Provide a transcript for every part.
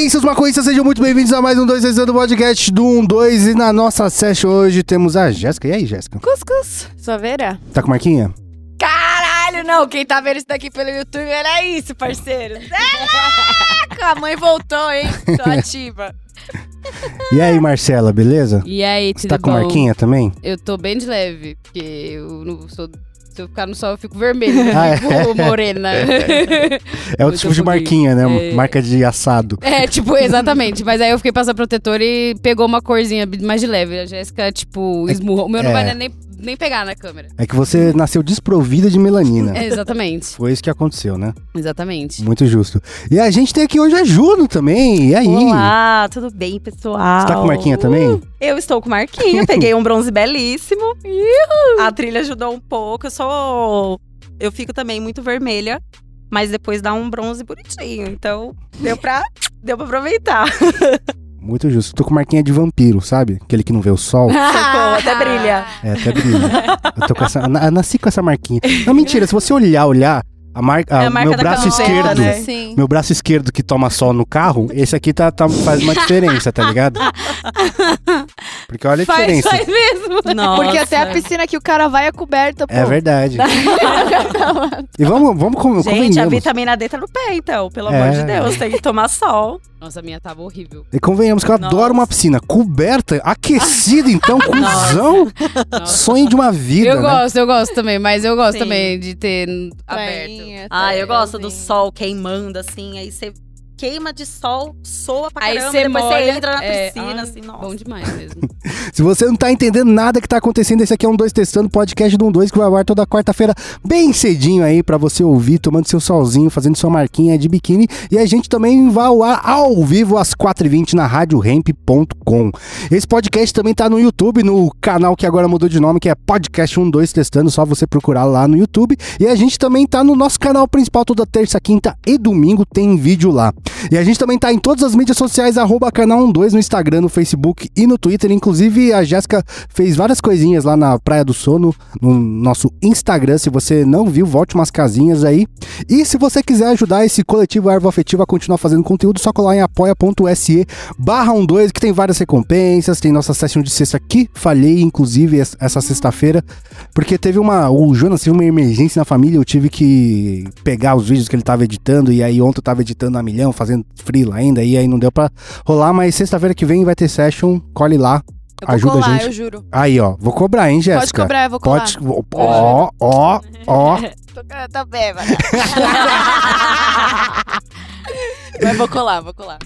aí, seus maconhistas, sejam muito bem-vindos a mais um 2 do podcast do 1 2 e na nossa session hoje temos a Jéssica. E aí, Jéssica? Cuscuz. Sua vera? Tá com marquinha? Caralho, não. Quem tá vendo isso daqui pelo YouTube era isso, parceiro. É louco! A mãe voltou, hein? Tô ativa. E aí, Marcela, beleza? E aí, Você tudo tá com bom? marquinha também? Eu tô bem de leve, porque eu não sou. Se eu ficar no sol, eu fico vermelho, né? Ah, é? Fico morena. É outro Muito tipo de marquinha, né? É. Marca de assado. É, tipo, exatamente. Mas aí eu fiquei passando protetor e pegou uma corzinha mais de leve. A Jéssica, tipo, esmurrou. O meu não É. vai nem, nem pegar na câmera. É que você nasceu desprovida de melanina. É, exatamente. Foi isso que aconteceu, né? Exatamente. Muito justo. E a gente tem aqui hoje a Juno também. E aí? Olá, tudo bem, pessoal? Você tá com marquinha também? Eu estou com marquinha, peguei um bronze belíssimo. A trilha ajudou um pouco. Eu sou. Eu fico também muito vermelha, mas depois dá um bronze bonitinho. Então, deu pra, deu pra aproveitar. Muito justo. Tô com marquinha de vampiro, sabe? Aquele que não vê o sol. Socorro, até brilha. É, até brilha. Eu tô com essa. na- nasci com essa marquinha. Não, mentira, se você olhar, olhar, a marca. É a marca meu braço camiseta, esquerdo. né? Sim. Meu braço esquerdo que toma sol no carro, esse aqui tá, tá- faz uma diferença, tá ligado? Porque olha a Faz, diferença. faz mesmo. Nossa. Porque até a piscina que o cara vai é coberta, pô. É verdade. e vamos, vamos com, Gente, a vitamina D tá no pé, então. Pelo É. amor de Deus, tem que tomar sol. Nossa, a minha tava horrível. E convenhamos que eu adoro Nossa. uma piscina coberta, aquecida, então, cuzão. Nossa. Sonho de uma vida, Eu né? gosto, eu gosto também, mas eu gosto Sim. também de ter aberto. Prainha, Ah, eu gosto do sol queimando, assim. Aí você queima de sol, soa pra Aí caramba. você depois molha, você entra na é, piscina, ai, assim, nossa. Bom demais mesmo. Se você não tá entendendo nada que tá acontecendo, esse aqui é um 2 Testando, podcast do 1 2 que vai ao ar toda quarta-feira, bem cedinho aí pra você ouvir, tomando seu solzinho, fazendo sua marquinha de biquíni. E a gente também vai ao ar ao vivo às 4h20 na radioremp.com. Esse podcast também tá no YouTube, no canal que agora mudou de nome, que é Podcast 1 2 Testando, só você procurar lá no YouTube. E a gente também tá no nosso canal principal toda terça, quinta e domingo tem vídeo lá. E a gente também tá em todas as mídias sociais, arroba canal 12 no Instagram, no Facebook e no Twitter. Inclusive, a Jéssica fez várias coisinhas lá na Praia do Sono, no nosso Instagram. Se você não viu, volte umas casinhas aí. E se você quiser ajudar esse coletivo Ervo Afetivo a continuar fazendo conteúdo, só colar em apoia.se barra 12, que tem várias recompensas. Tem nossa sessão de sexta que falhei, inclusive, es- essa sexta-feira. Porque teve uma. O Jonas teve uma emergência na família, eu tive que pegar os vídeos que ele tava editando. E aí ontem eu tava editando a milhão, fazendo freela ainda. E aí não deu pra rolar, mas sexta-feira que vem vai ter session. Colhe lá. Eu vou Ajuda a colar, gente. eu juro. Aí, ó. Vou cobrar, hein, Jéssica? Pode cobrar, eu vou colar. Pode. Ó, ó, ó. Tô, tô bêbada. Mas vou colar, vou colar.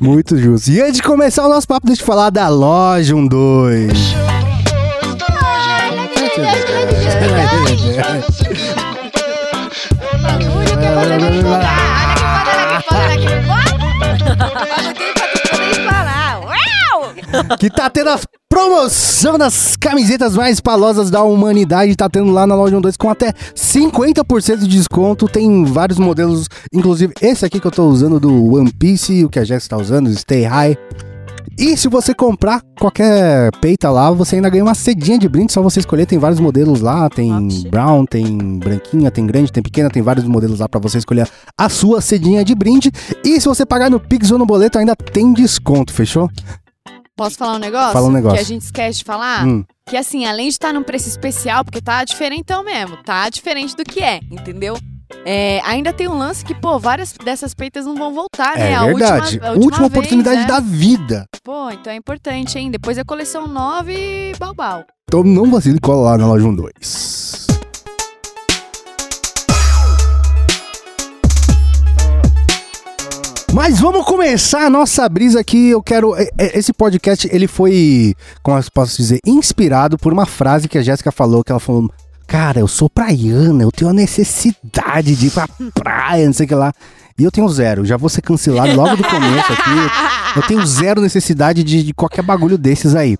Muito justo. E antes de começar o nosso papo, deixa eu falar da loja 12. Que tá tendo a promoção das camisetas mais palosas da humanidade. Tá tendo lá na loja 12 com até 50% de desconto. Tem vários modelos, inclusive esse aqui que eu tô usando do One Piece, o que a Jéssica tá usando, Stay High. E se você comprar qualquer peita lá, você ainda ganha uma cedinha de brinde, só você escolher, tem vários modelos lá, tem brown, tem branquinha, tem grande, tem pequena, tem vários modelos lá pra você escolher a sua cedinha de brinde. E se você pagar no Pix ou no boleto, ainda tem desconto, fechou? Posso falar um negócio? Fala um negócio. Que a gente esquece de falar. Hum. Que assim, além de estar num preço especial, porque tá diferentão mesmo, tá diferente do que é, entendeu? É, ainda tem um lance que, pô, várias dessas peitas não vão voltar, né? É A verdade. Última, a Última, última vez, oportunidade né? da vida. Pô, então é importante, hein? Depois é coleção nova e balbal. Então não vacile cola lá na loja 12. Mas vamos começar a nossa brisa aqui. Eu quero. é, é, Esse podcast, ele foi, como eu posso dizer, inspirado por uma frase que a Jéssica falou, que ela falou. Cara, eu sou praiana, eu tenho a necessidade de ir pra praia, não sei o que lá. E eu tenho zero, já vou ser cancelado logo do começo aqui. Eu tenho zero necessidade de, de qualquer bagulho desses aí.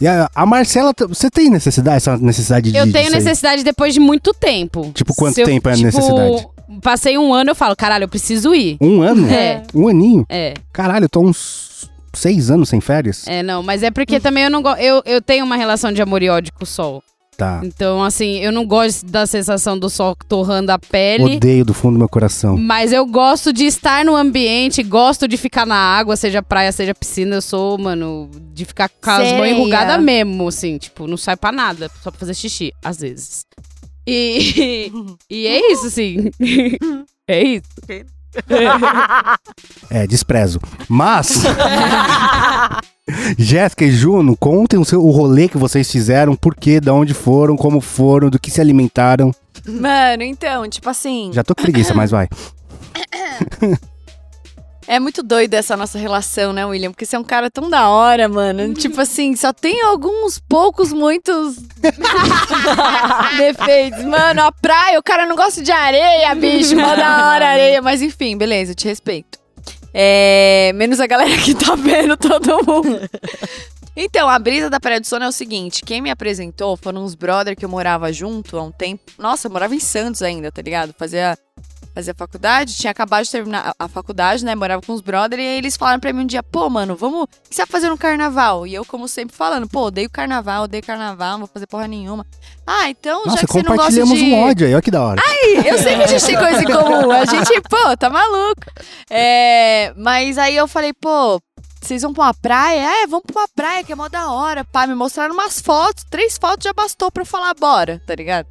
E a, a Marcela, você tem necessidade, essa necessidade de. Eu tenho necessidade depois de muito tempo. Tipo, quanto eu, tempo é a tipo, necessidade? Passei um ano, eu falo, caralho, eu preciso ir. Um ano? É. Um aninho? É, Caralho, eu tô uns seis anos sem férias. é, não, mas é porque também eu não gosto. Eu, eu tenho uma relação de amor e ódio com o sol. Tá. Então, assim, eu não gosto da sensação do sol torrando a pele. Odeio do fundo do meu coração. Mas eu gosto de estar no ambiente, gosto de ficar na água, seja praia, seja piscina. Eu sou, mano, de ficar com as mãos enrugadas mesmo, assim. Tipo, não sai pra nada, só pra fazer xixi, às vezes. E, e é isso, assim. É isso. É, desprezo. Mas. Jéssica e Juno, contem o, seu, o rolê que vocês fizeram, por quê, de onde foram, como foram, do que se alimentaram. Mano, então, tipo assim, Já tô com preguiça, mas vai. é muito doido essa nossa relação, né, William? Porque você é um cara tão da hora, mano. Tipo assim, só tem alguns poucos, muitos defeitos. Mano, a praia, o cara não gosta de areia, bicho. Mó da hora areia. Mas enfim, beleza, eu te respeito. É, menos a galera que tá vendo todo mundo. Então, a brisa da Praia do Sono é o seguinte: quem me apresentou foram uns brother que eu morava junto há um tempo. Nossa, eu morava em Santos ainda, tá ligado? Fazia, fazia faculdade, tinha acabado de terminar a faculdade, né? Morava com os brother e aí eles falaram pra mim um dia: pô, mano, vamos. O que você vai fazer no carnaval? E eu, como sempre, falando: pô, odeio carnaval, odeio carnaval, não vou fazer porra nenhuma. Ah, então, Nossa, já que você não gosta de. um ódio aí, olha que da hora. Eu sei que a gente tem coisa em comum. A gente, pô, tá maluco. É, mas aí eu falei, pô, vocês vão pra uma praia? É, vamos pra uma praia, que é mó da hora. Pá, me mostraram umas fotos. Três fotos já bastou pra eu falar, bora, tá ligado?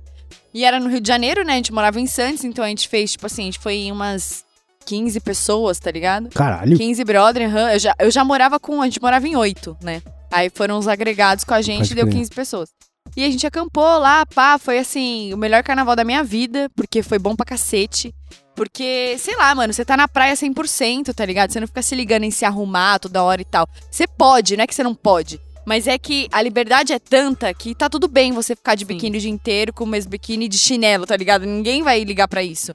E era no Rio de Janeiro, né? A gente morava em Santos, então a gente fez, tipo assim, a gente foi em umas 15 pessoas, tá ligado? Caralho. 15 brother, aham. eu, já, eu já morava com. A gente morava em oito, né? Aí foram os agregados com a gente e deu crer. 15 pessoas. E a gente acampou lá, pá, foi assim, o melhor carnaval da minha vida, porque foi bom pra cacete. Porque, sei lá, mano, você tá na praia 100%, tá ligado? Você não fica se ligando em se arrumar toda hora e tal. Você pode, não é que você não pode. Mas é que a liberdade é tanta que tá tudo bem você ficar de biquíni o dia inteiro com o mesmo biquíni de chinelo, tá ligado? Ninguém vai ligar pra isso.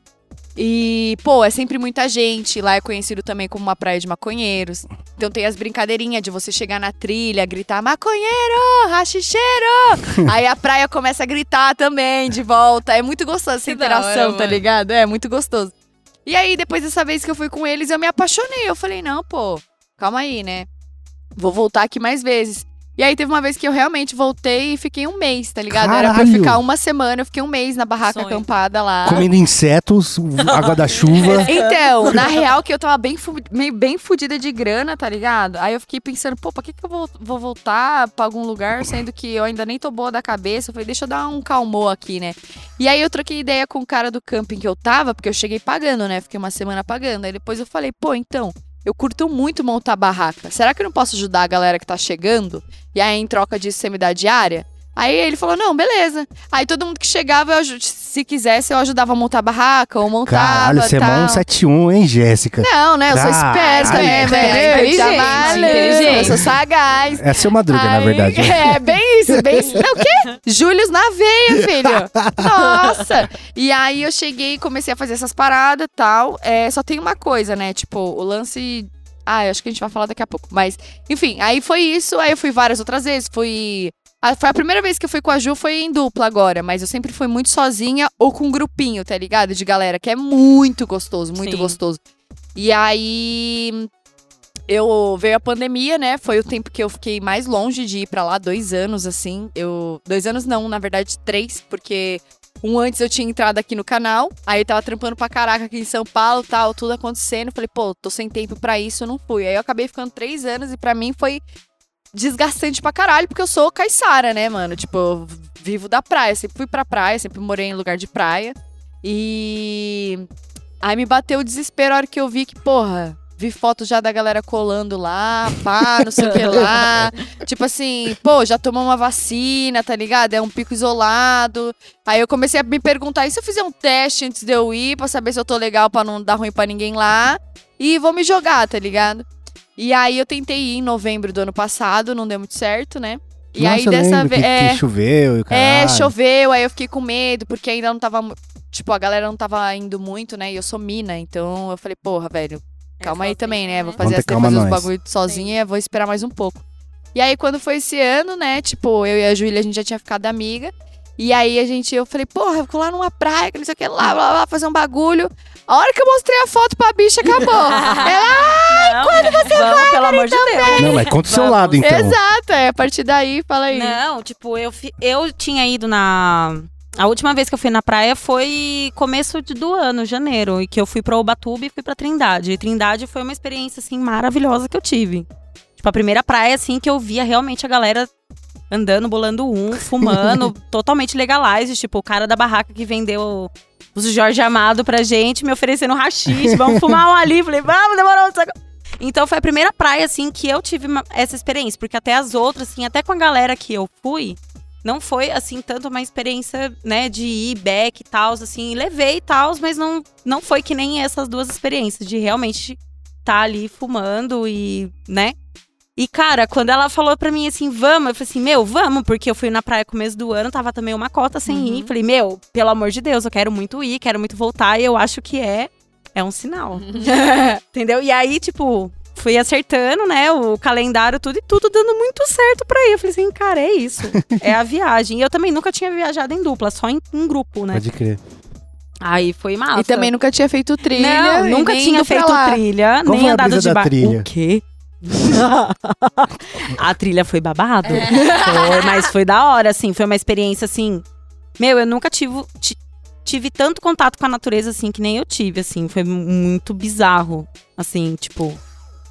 E, pô, é sempre muita gente. Lá é conhecido também como uma praia de maconheiros. Então tem as brincadeirinhas de você chegar na trilha, gritar maconheiro, rachicheiro. Aí a praia começa a gritar também de volta. É muito gostoso essa Que interação, hora, tá ligado? É muito gostoso. E aí, depois dessa vez que eu fui com eles, eu me apaixonei. Eu falei, não, pô, calma aí, né? Vou voltar aqui mais vezes. E aí teve uma vez que eu realmente voltei e fiquei um mês, tá ligado? Era pra eu Caralho! ficar uma semana, eu fiquei um mês na barraca Sonho. acampada lá. Comendo insetos, água da chuva. Então, na real que eu tava bem, fu- meio bem fudida de grana, tá ligado? Aí eu fiquei pensando, pô, pra que, que eu vou, vou voltar pra algum lugar, sendo que eu ainda nem tô boa da cabeça? Eu falei, deixa eu dar um calmou aqui, né? E aí eu troquei ideia com o cara do camping que eu tava, porque eu cheguei pagando, né? Fiquei uma semana pagando. Aí depois eu falei, pô, então, eu curto muito montar barraca. Será que eu não posso ajudar a galera que tá chegando? E aí, em troca disso, você me dá diária? Aí ele falou, não, beleza. Aí todo mundo que chegava, eu, se quisesse, eu ajudava a montar a barraca ou montava Caralho, você é tal. mó um 71, hein, Jéssica? Não, né? Eu sou esperta, Caralho. né, velho? Inteligente, Eu trabalho, inteligente. Eu sou sagaz. É seu Madruga, na Aí- verdade. É, bem isso, bem isso. Não, o quê? Július na veia, filho. Nossa! E aí eu cheguei e comecei a fazer essas paradas e tal. É, só tem uma coisa, né? Tipo, o lance. Ah, eu acho que a gente vai falar daqui a pouco. Mas, enfim, aí foi isso. Aí eu fui várias outras vezes. Fui. A- Foi a primeira vez que eu fui com a Ju, foi em dupla agora. Mas eu sempre fui muito sozinha ou com um grupinho, tá ligado? De galera, que é muito gostoso, muito Sim. gostoso. E aí eu veio a pandemia, né? Foi o tempo que eu fiquei mais longe de ir pra lá, dois anos, assim. Eu. Dois anos não, na verdade, três, porque um antes eu tinha entrado aqui no canal, aí eu tava trampando pra caraca aqui em São Paulo, tal, tudo acontecendo. Falei, pô, tô sem tempo pra isso, eu não fui. Aí eu acabei ficando três anos e pra mim foi desgastante pra caralho, porque eu sou caiçara, né, mano? Tipo, eu vivo da praia, sempre fui pra praia, sempre morei em lugar de praia. E aí me bateu o desespero a hora que eu vi que, porra, vi foto já da galera colando lá, pá, não sei o que lá. Tipo assim, pô, já tomou uma vacina, tá ligado? É um pico isolado. Aí eu comecei a me perguntar, e se eu fizer um teste antes de eu ir, pra saber se eu tô legal pra não dar ruim pra ninguém lá? E vou me jogar, tá ligado? E aí eu tentei ir em novembro do ano passado, não deu muito certo, né? E Nossa, aí eu dessa vez. que, É, que choveu e o é, caralho. choveu, aí eu fiquei com medo, porque ainda não tava. Tipo, a galera não tava indo muito, né? E eu sou mina, então eu falei, porra, velho, calma aí sozinha, também, né? Vou Vamos fazer, as, fazer os bagulho sozinha, vou esperar mais um pouco. E aí, quando foi esse ano, né? Tipo, eu e a Júlia, a gente já tinha ficado amiga. E aí a gente, eu falei, porra, eu vou lá numa praia, que não sei o que, lá, lá, lá, fazer um bagulho. A hora que eu mostrei a foto pra bicha, acabou. Ela, ai, Não, quando você vai, pelo amor de Deus. Não, mas conta o seu Vamos. lado, então. Exato, é a partir daí, fala aí. Não, tipo, eu, eu tinha ido na. A última vez que eu fui na praia foi começo do ano, janeiro, e que eu fui pra Ubatuba e fui pra Trindade. E Trindade foi uma experiência, assim, maravilhosa que eu tive. Tipo, a primeira praia, assim, que eu via realmente a galera andando, bolando um, fumando, totalmente legalized. Tipo, o cara da barraca que vendeu os Jorge Amado pra gente, me oferecendo rachixe, vamos fumar um ali. Falei, vamos, demorou. Então foi a primeira praia, assim, que eu tive essa experiência. Porque até as outras, assim, até com a galera que eu fui, não foi, assim, tanto uma experiência, né, de ir back e tal, assim, levei e tal, mas não, não foi que nem essas duas experiências, de realmente estar ali fumando e, né? E, cara, quando ela falou pra mim assim, vamos, eu falei assim, meu, vamos, porque eu fui na praia começo do ano, tava também uma cota sem ir. Falei, meu, pelo amor de Deus, eu quero muito ir, quero muito voltar, e eu acho que é, é um sinal. Entendeu? E aí, tipo, fui acertando, né, o calendário, tudo, e tudo dando muito certo pra ir. Eu falei assim, cara, é isso. é a viagem. E eu também nunca tinha viajado em dupla, só em, em grupo, né? Pode crer. Aí foi massa. E também nunca tinha feito trilha. Não, nunca nem tinha feito trilha, Qual nem andado de barco. O quê? a trilha foi babado. É. Foi, mas foi da hora, assim. Foi uma experiência, assim. Meu, eu nunca tive, ti- tive tanto contato com a natureza, assim, que nem eu tive, assim. Foi muito bizarro. Assim, tipo.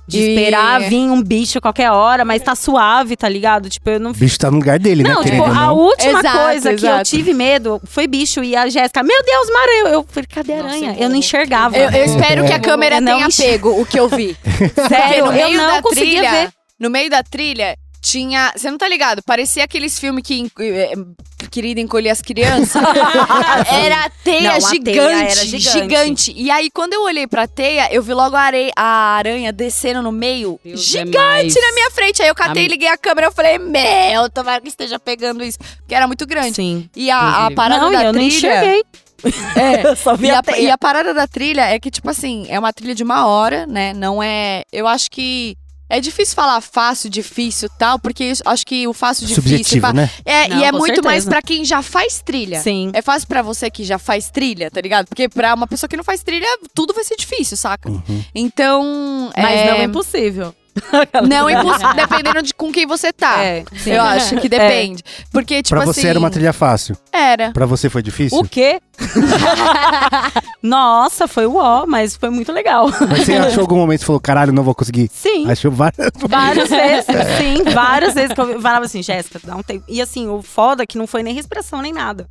De E- esperar vir um bicho a qualquer hora, mas tá suave, tá ligado? Tipo, eu não O bicho tá no lugar dele, né? não, tipo, Querendo ou a não. última Exato, coisa que eu exato. tive medo foi bicho. E a Jéssica, meu Deus, Mara, eu, eu falei, cadê a Nossa, aranha? eu eu, não enxergava. Eu, eu espero que a Eu câmera não tenha enxergo. pego o que eu vi. Sério, no eu meio não da conseguia trilha, ver. No meio da trilha tinha. Você não tá ligado? Parecia aqueles filmes que. Querida encolher as crianças. era teia Não, a gigante, teia era gigante. gigante. E aí, quando eu olhei pra teia, eu vi logo a, areia, a aranha descendo no meio. Deus gigante na minha frente. Aí eu catei, liguei a câmera e falei, meu, tomara que esteja pegando isso. Porque era muito grande. Sim. E a, a parada não, da eu trilha. enxerguei. É, Eu só vi e a, a, e a parada da trilha é que, tipo assim, é uma trilha de uma hora, né? Não é. Eu acho que. É difícil falar fácil, difícil tal, porque eu acho que o fácil, difícil. Subjetivo, fa- né? É, Não, e é muito mais certeza. pra quem já faz trilha. Sim. É fácil pra você que já faz trilha, tá ligado? Porque pra uma pessoa que não faz trilha, tudo vai ser difícil, saca? Uhum. Então. Mas é... não é impossível. Não é impossível, dependendo de com quem você tá. É. Eu acho que depende. Porque, tipo pra você assim. era uma trilha fácil. Era. Pra você foi difícil? O quê? Nossa, foi o ó, mas foi muito legal. Mas você achou algum momento e falou, caralho, não vou conseguir? Sim. Achou várias. Várias vezes, sim, várias vezes que eu falava assim, Jéssica, dá um tempo. E assim, o foda é que não foi nem respiração nem nada.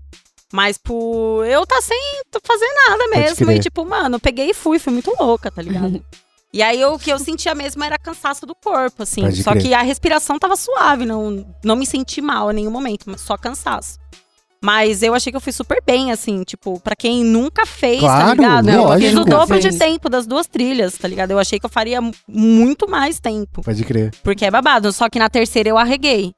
Mas por eu tá sem fazer nada mesmo. E tipo, mano, peguei e fui, fui muito louca, tá ligado? E aí eu- o que eu sentia mesmo era cansaço do corpo, assim. Pode só crer. que a respiração tava suave, não, não me senti mal em nenhum momento, mas só cansaço. Mas eu achei que eu fui super bem, assim, tipo, pra quem nunca fez, Claro, tá ligado? eu lógico. fiz o dobro de tempo das duas trilhas, tá ligado? Eu achei que eu faria mu- muito mais tempo. Pode crer. Porque é babado. Só que na terceira eu arreguei.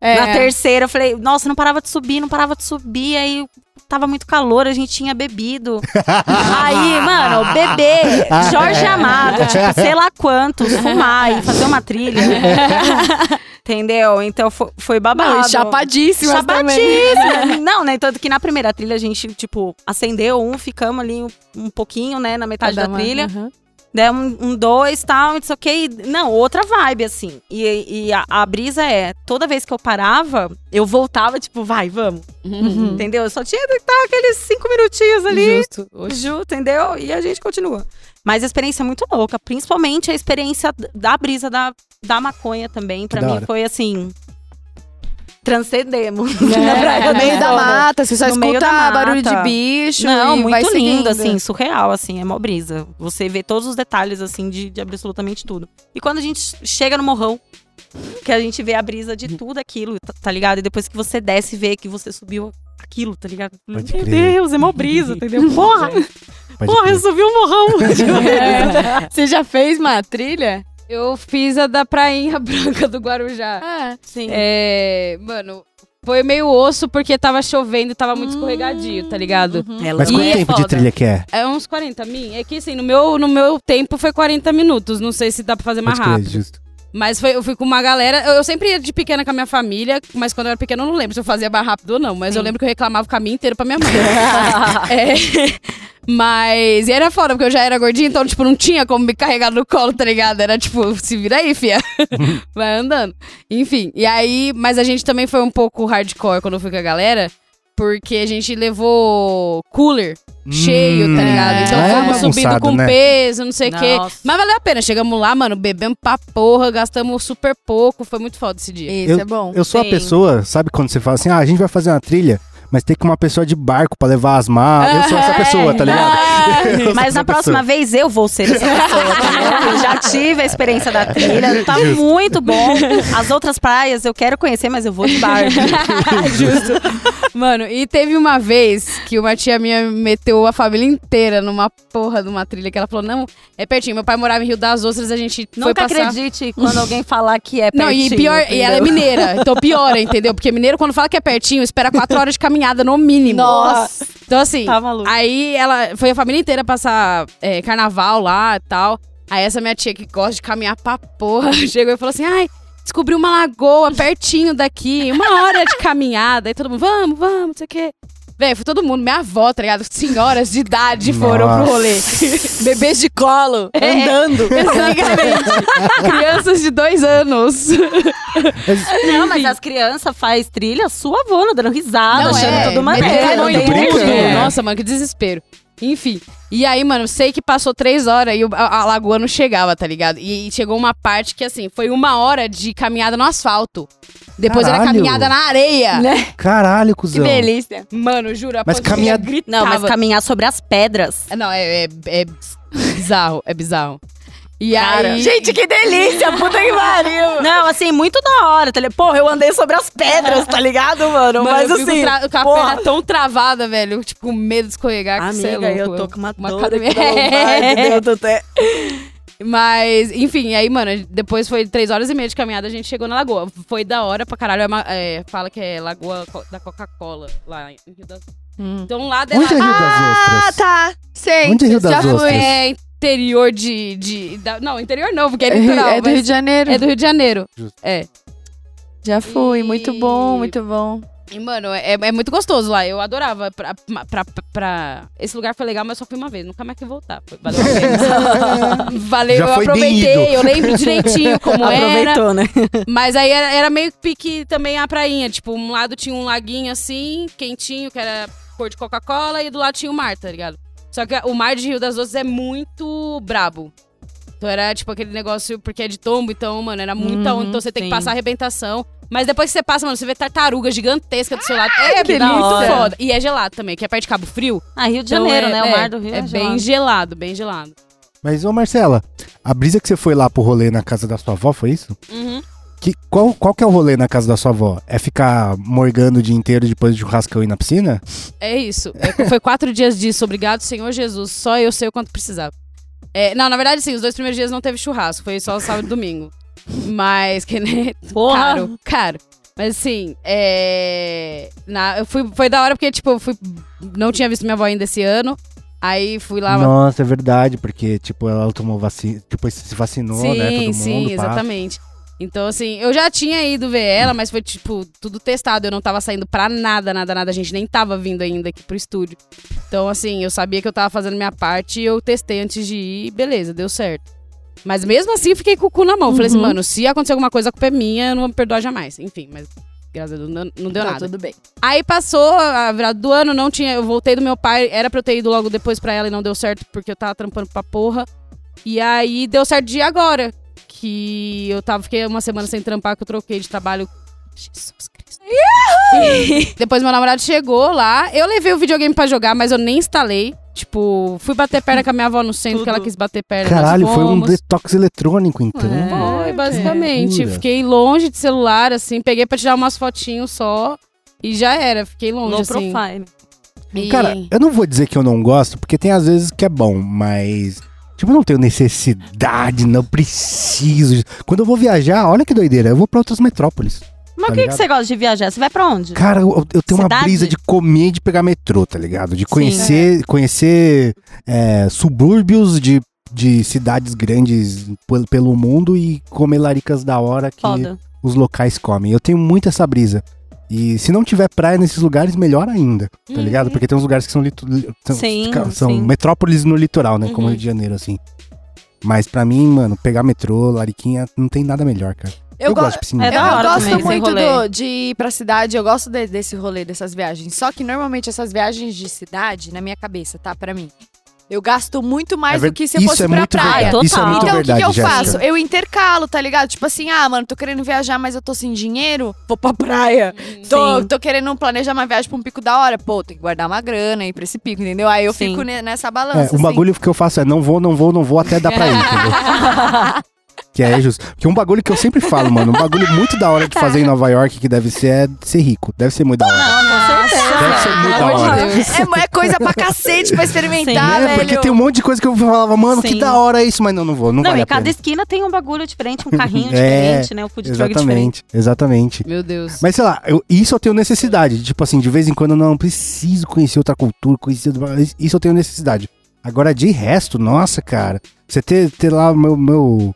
É. Na terceira eu falei, nossa, não parava de subir, não parava de subir. Aí tava muito calor, a gente tinha bebido. aí, mano, beber, Jorge Amado, tipo, sei lá quantos, fumar e fazer uma trilha. Entendeu? Então foi, foi babado. Não, chapadíssima também. Chapadíssima. Não, né? Tanto que na primeira trilha a gente, tipo, acendeu um, ficamos ali um, um pouquinho, né, na metade Cada da uma, trilha. uhum. Né, um, um dois, tal, não sei o que. Não, outra vibe, assim. E, e a, a brisa é, toda vez que eu parava, eu voltava, tipo, vai, vamos. Uhum. Entendeu? Eu só tinha que estar aqueles cinco minutinhos ali. Justo. Ju, entendeu? E a gente continua. Mas a experiência é muito louca. Principalmente a experiência da brisa da, da maconha também. Pra da mim hora. foi assim. Transcendemos. É, no meio da mata, você só No meio escuta da mata. barulho de bicho. Não, e muito lindo, assim, surreal, assim, é mó brisa. Você vê todos os detalhes, assim, de, de absolutamente tudo. E quando a gente chega no morrão, que a gente vê a brisa de tudo aquilo, tá, tá ligado? E depois que você desce e vê que você subiu aquilo, tá ligado? Pode Meu crer. Deus, é mó brisa, entendeu? Porra! Pode Porra, crer. eu subi um morrão! É. Você já fez uma trilha? Eu fiz a da Prainha Branca do Guarujá. Ah, Sim. É, mano, foi meio osso porque tava chovendo e tava muito escorregadio, tá ligado? É Mas E quanto é tempo de foda. trilha que é? É uns 40 mil. É que assim, no meu, no meu tempo foi 40 minutos. Não sei se dá pra fazer mais Pode rápido. justo. Mas foi, eu fui com uma galera. Eu, eu sempre ia de pequena com a minha família, mas quando eu era pequena eu não lembro se eu fazia mais rápido ou não. Mas eu Sim. lembro que eu reclamava o caminho inteiro pra minha mãe. É, Mas. E era foda, porque eu já era gordinha, então, tipo, não tinha como me carregar no colo, tá ligado? Era tipo, se vira aí, fia. Vai andando. Enfim. E aí. Mas a gente também foi um pouco hardcore quando eu fui com a galera. Porque a gente levou cooler cheio, tá Hum, ligado? Então é fomos subindo bagunçado, com né? peso, não sei o quê. Mas valeu a pena. Chegamos lá, mano, bebemos pra porra, gastamos super pouco. Foi muito foda esse dia. Isso é bom. Eu sou a Sim. pessoa, sabe quando você fala assim, ah, a gente vai fazer uma trilha, mas tem que uma pessoa de barco pra levar as malas. Eu sou essa pessoa, tá ligado? Sou Mas na próxima pessoa. vez eu vou ser essa pessoa, entendeu? Eu já tive a experiência da trilha, tá Justo. muito bom. As outras praias eu quero conhecer, mas eu vou de barco. Justo. Mano, e teve uma vez que uma tia minha meteu a família inteira numa porra de uma trilha que ela falou: não, é pertinho. Meu pai morava em Rio das Ostras, a gente foi Nunca passar. acredite quando alguém falar que é Não, pertinho. e pior, e ela é entendeu? mineira, então piora, entendeu? Porque mineiro, quando fala que é pertinho, espera quatro horas de caminhada no mínimo. Nossa. Então, assim, Tá maluco. aí ela foi a família inteira passar é, carnaval lá e tal. Aí essa minha tia que gosta de caminhar pra porra chegou e falou assim: ai, descobri uma lagoa pertinho daqui, uma hora de caminhada. Aí todo mundo, vamos, vamos, não sei o quê. Véi, foi todo mundo, minha avó, tá ligado? Senhoras de idade foram pro rolê. Bebês de colo, É. andando. Exatamente. Crianças de dois anos. Não, mas as crianças faz trilha suavona, dando risada, Não, achando é, tudo é maneiro. em tem tudo. É. Nossa, mano, que desespero. Enfim. E aí, mano, sei que passou três horas e a, a lagoa não chegava, tá ligado? E, e chegou uma parte que, assim, foi uma hora de caminhada no asfalto. Depois era Caralho. caminhada na areia. Né? Caralho, Que cuzão. delícia. Mano, juro, a Mas caminhada- gritava. Não, mas caminhar sobre as pedras. Não, é, é, é bizarro, é bizarro. E Cara, aí... Gente, que delícia. Puta que pariu. Não, assim, muito da hora. Tá ligado? Porra, eu andei sobre as pedras, tá ligado, mano? Mano, mas eu assim. tra- com a porra. perna tão travada, velho. Tipo, com medo de escorregar. que é Amiga, louco, eu tô com uma, uma dor academia. aqui da lombar, entendeu? Eu tô até- Mas, enfim, aí, mano, depois foi três horas e meia de caminhada, a gente chegou na lagoa. Foi da hora pra caralho. é uma- é, fala que é Lagoa da Coca-Cola, lá em Rio das Então lá de Onde é Rio das Ah, Ostras? tá. Sei. Onde é Rio das Já fui. Ostras? é interior de. de da- não, interior não, porque é É, litoral. é do Rio de Janeiro. é do Rio de Janeiro. Justo. É. Já fui. E- Muito bom, muito bom. E, mano, é, é muito gostoso lá. Eu adorava. Pra, pra, pra- Esse lugar foi legal, mas só fui uma vez. Nunca mais que voltar. Foi- Valeu a pena. Valeu, Já eu aproveitei. Eu lembro direitinho como era. Aproveitou, né? Mas aí era, era meio pique também a prainha. Tipo, um lado tinha um laguinho assim, quentinho, que era cor de Coca-Cola, e do lado tinha o mar, tá ligado? Só que o mar de Rio das Ostras é muito brabo. Então era tipo aquele negócio, porque é de tombo, então, mano, era muita Uhum, onda. Então você tem que passar arrebentação. Mas depois que você passa, mano, você vê tartaruga gigantesca do seu lado. É que muito hora. foda. E é gelado também, que é perto de Cabo Frio. Ah, Rio de Então Janeiro, é- né? O é, mar do Rio é, É bem gelado. gelado, bem gelado. Mas, ô Marcela, a brisa que você foi lá pro rolê na casa da sua avó, foi isso? Uhum. Que, qual, qual que é o rolê na casa da sua avó? É ficar morgando o dia inteiro depois de churrascão e na piscina? É isso. É, foi quatro dias disso. Obrigado, Senhor Jesus. Só eu sei o quanto precisava. É, não, na verdade, sim, os dois primeiros dias não teve churrasco. Foi só sábado e domingo. Mas, que né? Porra. Caro, caro. Mas assim, é. Na, eu fui, foi da hora porque, tipo, eu fui. Não tinha visto minha avó ainda esse ano. Aí fui lá. Nossa, é verdade, porque, tipo, ela tomou vacina, depois se vacinou, sim, né, todo sim, mundo, pá. exatamente. Então, assim, eu já tinha ido ver ela, mas foi, tipo, tudo testado. Eu não tava saindo pra nada, nada, nada. A gente nem tava vindo ainda aqui pro estúdio. Então, assim, eu sabia que eu tava fazendo minha parte e eu testei antes de ir e beleza, deu certo. Mas mesmo assim, fiquei com o cu na mão. Falei assim, Uhum. mano, se acontecer alguma coisa, a culpa é minha, eu não vou me perdoar jamais. Enfim, mas graças a Deus não, não deu Tá, nada. tudo bem. Aí passou a virada do ano, não tinha. Eu voltei do meu pai, era pra eu ter ido logo depois pra ela e não deu certo porque eu tava trampando pra porra. E aí deu certo de agora. Que eu tava, fiquei uma semana sem trampar, que eu troquei de trabalho. Jesus Cristo. Depois meu namorado chegou lá. Eu levei o videogame pra jogar, mas eu nem instalei. Tipo, fui bater perna com a minha avó no centro, que ela Tudo. quis bater perna. Caralho, foi um detox eletrônico, então. É. Foi, basicamente. loucura. Fiquei longe de celular, assim. Peguei pra tirar umas fotinhos só. E já era, fiquei longe, Low assim. profile. E- Cara, eu não vou dizer que eu não gosto, porque tem às vezes que é bom, mas. Tipo, eu não tenho necessidade, não preciso. Quando eu vou viajar, olha que doideira, eu vou pra outras metrópoles. Mas Tá o que, que ligado? você gosta de viajar? Você vai pra onde? Cara, eu, eu tenho uma Cidade? brisa de comer e de pegar metrô, tá ligado? De conhecer, conhecer é, subúrbios de, de cidades grandes pel- pelo mundo e comer laricas da hora que Foda. os locais comem. Eu tenho muito essa brisa. E se não tiver praia nesses lugares, melhor ainda, tá Uhum. ligado? Porque tem uns lugares que são, são, Sim, fica- são sim. metrópoles no litoral, né? Como Uhum. Rio de Janeiro, assim. Mas pra mim, mano, pegar metrô, Lariquinha, não tem nada melhor, cara. Eu, go- gosto de. É da eu, gosto muito do- de ir pra cidade, eu gosto de- desse rolê, dessas viagens. Só que normalmente essas viagens de cidade, na minha cabeça, tá? Pra mim. Eu gasto muito mais É ver- do que se eu Isso fosse é pra muito praia. verdade. Isso é Total. muito Então, o que, verdade, que eu Jéssica. faço? Eu intercalo, tá ligado? Tipo assim, ah, mano, tô querendo viajar, mas eu tô sem dinheiro, vou pra praia. Tô, Sim. tô querendo planejar uma viagem pra um pico da hora. Pô, tem que guardar uma grana aí pra esse pico, entendeu? Aí eu Sim. fico ne- nessa É, balança. o assim. bagulho que eu faço é não vou, não vou, não vou até dar pra ir, entendeu? que é justo. Porque um bagulho que eu sempre falo, mano, um bagulho muito da hora de fazer em Nova York que deve ser é ser rico. Deve ser muito da hora. Não, certeza. É, é coisa pra cacete pra experimentar, É, velho. porque tem um monte de coisa que eu falava, mano, que Sim. da hora isso, mas não, não vou, não, Não, vale e a cada pena. esquina tem um bagulho diferente, um carrinho É, diferente, né? O food truck diferente. Exatamente, exatamente. Meu Deus. Mas sei lá, eu- isso eu tenho necessidade. Tipo assim, de vez em quando eu não preciso conhecer outra cultura, conhecer. outra- Isso eu tenho necessidade. Agora, de resto, nossa, cara. Você ter, ter lá o meu, meu.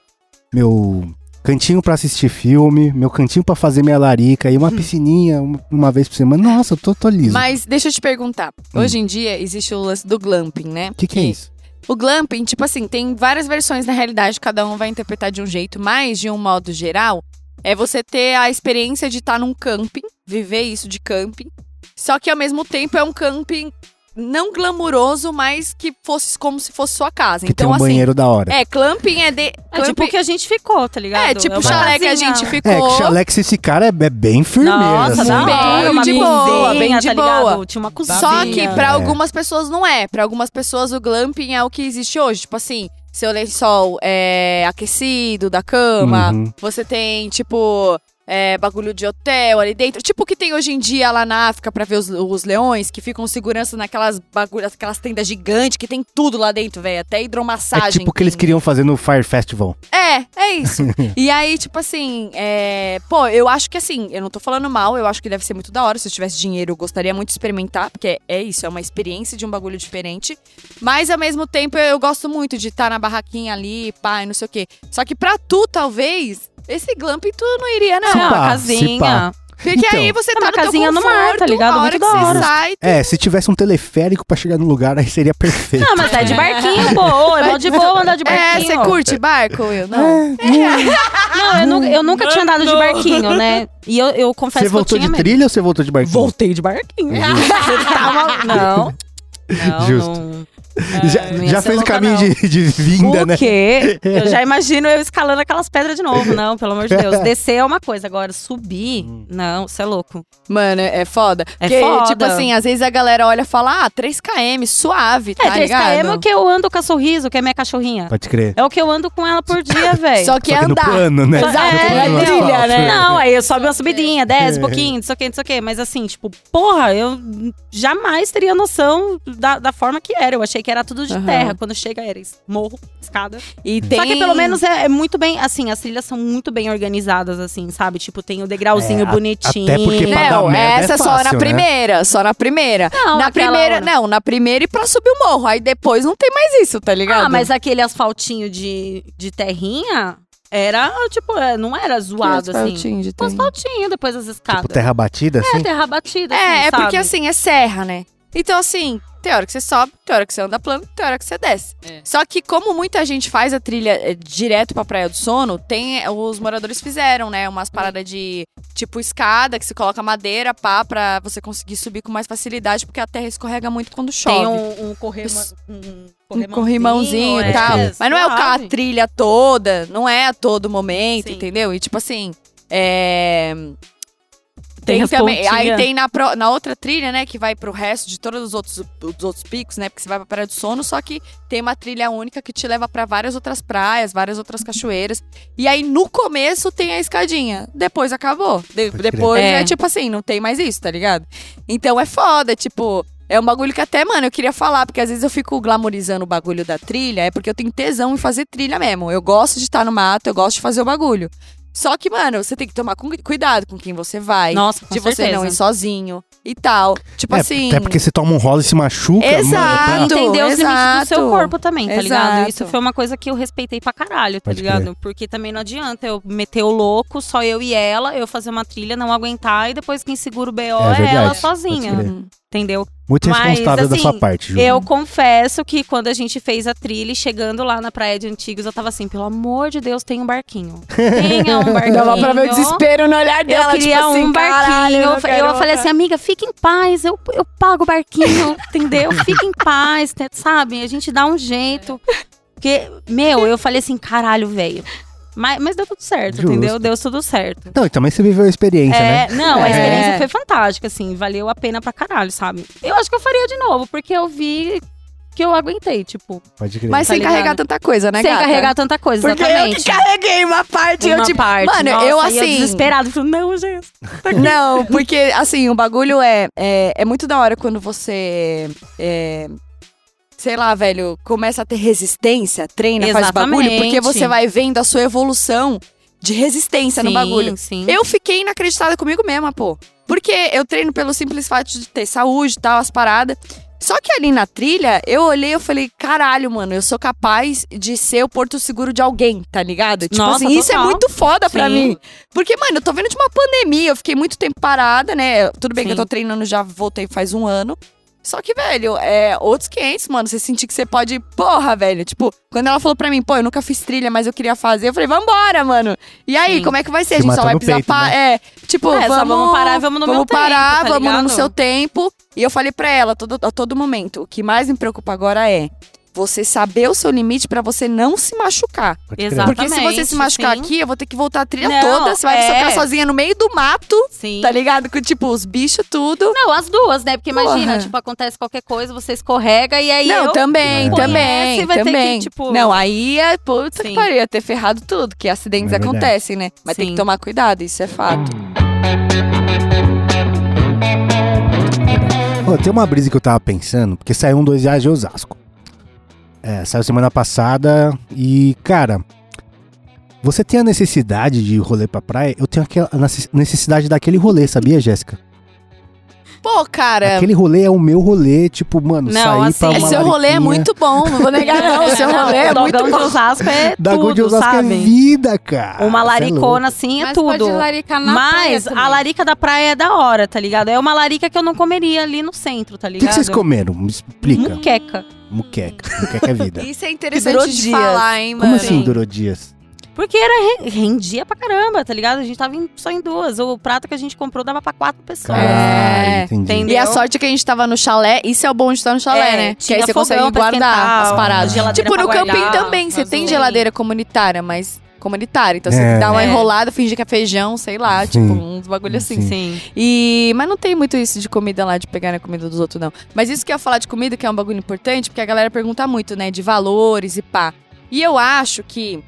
Meu cantinho pra assistir filme, meu cantinho pra fazer minha larica e uma piscininha uma, vez por semana. Nossa, eu tô, tô liso. Mas deixa eu te perguntar. Hum. Hoje em dia existe o lance do glamping, né? O que, que é isso? O glamping, tipo assim, tem várias versões na realidade, cada um vai interpretar de um jeito, mas de um modo geral, é você ter a experiência de estar num camping, viver isso de camping, só que ao mesmo tempo é um camping não glamuroso, mas que fosse como se fosse sua casa. Que então, tem um assim, banheiro da hora. é, glamping é de. É glamping- tipo o que a gente ficou, tá ligado? é, tipo É chalé que a gente ficou. É, que Chalex, esse cara é, é bem firmeiro. Nossa, assim. da Bem uma de boa, bem de tá boa. ligado? Tinha uma cozinha. Só que pra É. algumas pessoas não é. Pra algumas pessoas o glamping é o que existe hoje. Tipo assim, seu lençol é aquecido da cama. Uhum. Você tem, tipo, é, bagulho de hotel ali dentro. Tipo o que tem hoje em dia lá na África pra ver os, os leões, que ficam segurança naquelas bagulho, aquelas tendas gigantes que tem tudo lá dentro, velho. Até hidromassagem. É tipo o que eles queriam fazer no Fire Festival. É, é isso. e aí, tipo assim, é... pô, eu acho que assim, eu não tô falando mal, eu acho que deve ser muito da hora. Se eu tivesse dinheiro, eu gostaria muito de experimentar, porque é isso, é uma experiência de um bagulho diferente. Mas ao mesmo tempo, eu gosto muito de estar na barraquinha ali, e não sei o quê. Só que pra tu, talvez, esse glamping tu não iria, não. Se Não, pá, a se casinha. Porque Então. aí você É tá uma no teu casinha no mar, tá conforto, ligado? A hora Muito que da você hora. sai, É, se tivesse um teleférico pra chegar no lugar, aí seria perfeito. Não, mas é de barquinho, pô. Ô, É mó de boa andar de É, barquinho. você curte barco, Will? Não. Não, eu, nu- eu nunca tinha andado de barquinho, né? E eu, eu confesso Você que eu voltou tinha de medo. trilha ou você voltou de barquinho? Voltei de barquinho. Você tá mal- Não. Não, Justo. não. já já fez o caminho não. de, de vinda, o né? quê? Eu já imagino eu escalando aquelas pedras de novo. Não, pelo amor de Deus. Descer é uma coisa, agora subir, não, você é louco. Mano, é é foda. É Porque, foda. tipo assim, às vezes a galera olha e fala, ah, 3km, suave, tá é, 3 ligado? km é o que eu ando com a Sorriso, que é minha cachorrinha. Pode crer. É o que eu ando com ela por dia, velho. Só que Só é que no andar. plano, né? No é, plano, é trilha, né? Não, aí eu sobe uma subidinha, desce um pouquinho, não sei o que, não sei o que. Mas assim, tipo, porra, eu jamais teria noção da, da forma que era. Eu achei que era tudo de Aham. terra. Quando chega, era morro, escada. E tem... Só que pelo menos é, é muito bem, assim, as trilhas são muito bem organizadas, assim, sabe? Tipo, tem o degrauzinho É, bonitinho. até porque pra dar Não, é essa só fácil, na né? primeira, só na primeira. Não, na primeira, hora. não, na primeira e pra subir o morro. Aí depois não tem mais isso, tá ligado? Ah, mas aquele asfaltinho de, de terrinha era, tipo, é, não era zoado, assim. de Um terra. asfaltinho depois das escadas. Tipo, terra batida, É, assim? terra batida, É, assim, é porque sabe? assim, é serra, né? Então, assim, tem hora que você sobe, tem hora que você anda plano, tem hora que você desce. É. Só que, como muita gente faz a trilha é, direto pra Praia do Sono, tem. Os moradores fizeram, né? Umas paradas de tipo escada, que se coloca madeira, pá, pra você conseguir subir com mais facilidade, porque a terra escorrega muito quando chove. Tem um, um, correma, um Um corrimãozinho e é, tal. Mas não é o a trilha toda, não é a todo momento, Sim. entendeu? E tipo assim, é. Tem Tem também. Aí tem na, pro- na outra trilha, né, que vai pro resto de todos os outros, os outros picos, né? Porque você vai pra Praia do Sono, só que tem uma trilha única que te leva pra várias outras praias, várias outras cachoeiras. E aí no começo tem a escadinha. Depois acabou. De- depois é. É. tipo assim, não tem mais isso, tá ligado? Então é foda, tipo. É um bagulho que até, mano, eu queria falar, porque às vezes eu fico glamorizando o bagulho da trilha, é porque eu tenho tesão em fazer trilha mesmo. Eu gosto de estar no mato, eu gosto de fazer o bagulho. Só que, mano, você tem que tomar cu- cuidado com quem você vai. Nossa, com de você certeza. não ir sozinho e tal. Tipo É, assim. Até porque você toma um rolo e se machuca. Exato. mano, tá- entender os limites do seu corpo também, tá ligado? Exato. Isso foi uma coisa que eu respeitei pra caralho, tá Pode ligado? Porque também não adianta eu meter o louco, só eu e ela, eu fazer uma trilha, não aguentar, e depois quem segura o BO é, verdade, ela pode sozinha, crer. Uhum. Entendeu? Muito Mas, responsável da assim, sua parte, Ju. Eu confesso que quando a gente fez a trilha, e chegando lá na Praia de Antigos, eu tava assim, pelo amor de Deus, tem um barquinho. Tenha um barquinho. Dava pra ver o desespero no olhar Eu dela. queria tipo assim, um barquinho. caralho, eu, eu quero falei assim, amiga, fica em paz. Eu, eu pago o barquinho, entendeu? Fica em paz, te- sabe? A gente dá um jeito. Porque, meu, eu falei assim, caralho, velho. Mas, mas deu tudo certo, Justo. entendeu? Deu tudo certo. Não, e também você viveu a experiência, né? É, não, a É. experiência foi fantástica, assim, valeu a pena pra caralho, sabe? Eu acho que eu faria de novo, porque eu vi que eu aguentei, tipo, Pode crer. Mas Tá sem ligado? carregar tanta coisa, né, sem gata? carregar tanta coisa, Porque eu exatamente. que carreguei uma parte. eu, Uma tipo, parte. Mano, Nossa, eu assim. desesperado, falei, não, gente. Não, porque assim, o bagulho é, é, é muito da hora quando você. é, sei lá, velho, começa a ter resistência, treina, faz bagulho, porque Exatamente. você vai vendo a sua evolução de resistência no Sim, bagulho. Sim. Eu fiquei inacreditada comigo mesma, pô. Porque eu treino pelo simples fato de ter saúde e tal, as paradas. Só que ali na trilha, eu olhei e falei, caralho, mano, eu sou capaz de ser o porto seguro de alguém, tá ligado? Tipo Nossa, assim, isso é total. muito foda pra Sim. mim. Porque, mano, eu tô vendo de uma pandemia, eu fiquei muito tempo parada, né? Tudo bem que eu Sim. tô treinando, já voltei faz um ano. Só que, velho, é outros 500, mano. Você sentir que você pode. Porra, velho. Tipo, quando ela falou pra mim, pô, eu nunca fiz trilha, mas eu queria fazer, eu falei, vambora, mano. E aí, Sim. como é que vai ser? Se a gente só vai no precisar. peito, pa- né? É, tipo, É, só vamos, vamos parar e vamos no vamos meu tempo, parar, tá vamos no seu tempo. E eu falei pra ela todo, a todo momento: o que mais me preocupa agora é você saber o seu limite pra você não se machucar. Exato. Porque se você se machucar sim. aqui, eu vou ter que voltar a trilha Não, toda. Você vai é. ficar sozinha no meio do mato, Sim. tá ligado? Com, tipo, os bichos, tudo. Não, as duas, né? Porque imagina, Porra. tipo, acontece qualquer coisa, você escorrega e aí não, eu... também, É. também, Conhece, vai ter que, também. tipo- Não, aí é puta que Sim. pariu, ia ter ferrado tudo, que acidentes É acontecem, né? Mas tem que tomar cuidado, isso é fato. Pô, tem uma brisa que eu tava pensando, porque saiu um dois reais de Osasco. É, saiu semana passada e, cara, você tem a necessidade de rolê pra praia? Eu tenho aquela necess- necessidade daquele rolê, sabia, Jéssica? Pô, cara, Aquele rolê é o meu rolê, tipo, mano, Não, sair assim, pra é, uma seu rolê é muito bom, não vou negar não, seu rolê é o muito dogão de bom. Osasco é Da Gol de tudo, Osasco sabe? é vida, cara. Uma é laricona assim é Mas tudo. Mas a larica da praia é da hora, tá ligado? É uma larica que eu não comeria ali no centro, tá O que, ligado? que vocês comeram? Me explica. Muqueca. Muqueca. Muqueca é vida. Isso é interessante de dias. falar, hein, mano. Como assim Sim. durou dias? Porque era re- rendia pra caramba, tá ligado? A gente tava em- só em duas. O prato que a gente comprou dava pra quatro pessoas. Caralho, É, entendi. E a sorte é que a gente tava no chalé, isso é o bom de estar no chalé, É, né? Que aí você consegue guardar esquentar, as paradas. Tipo, no camping também, você tem geladeira comunitária, mas comunitária. Então você É. dá uma É. enrolada, finge que é feijão, sei lá, Sim. tipo, uns bagulho assim. Sim. Sim. E, mas não tem muito isso de comida lá, de pegar na comida dos outros, não. Mas isso que eu ia falar de comida, que é um bagulho importante, porque a galera pergunta muito, né, de valores e pá. E eu acho que,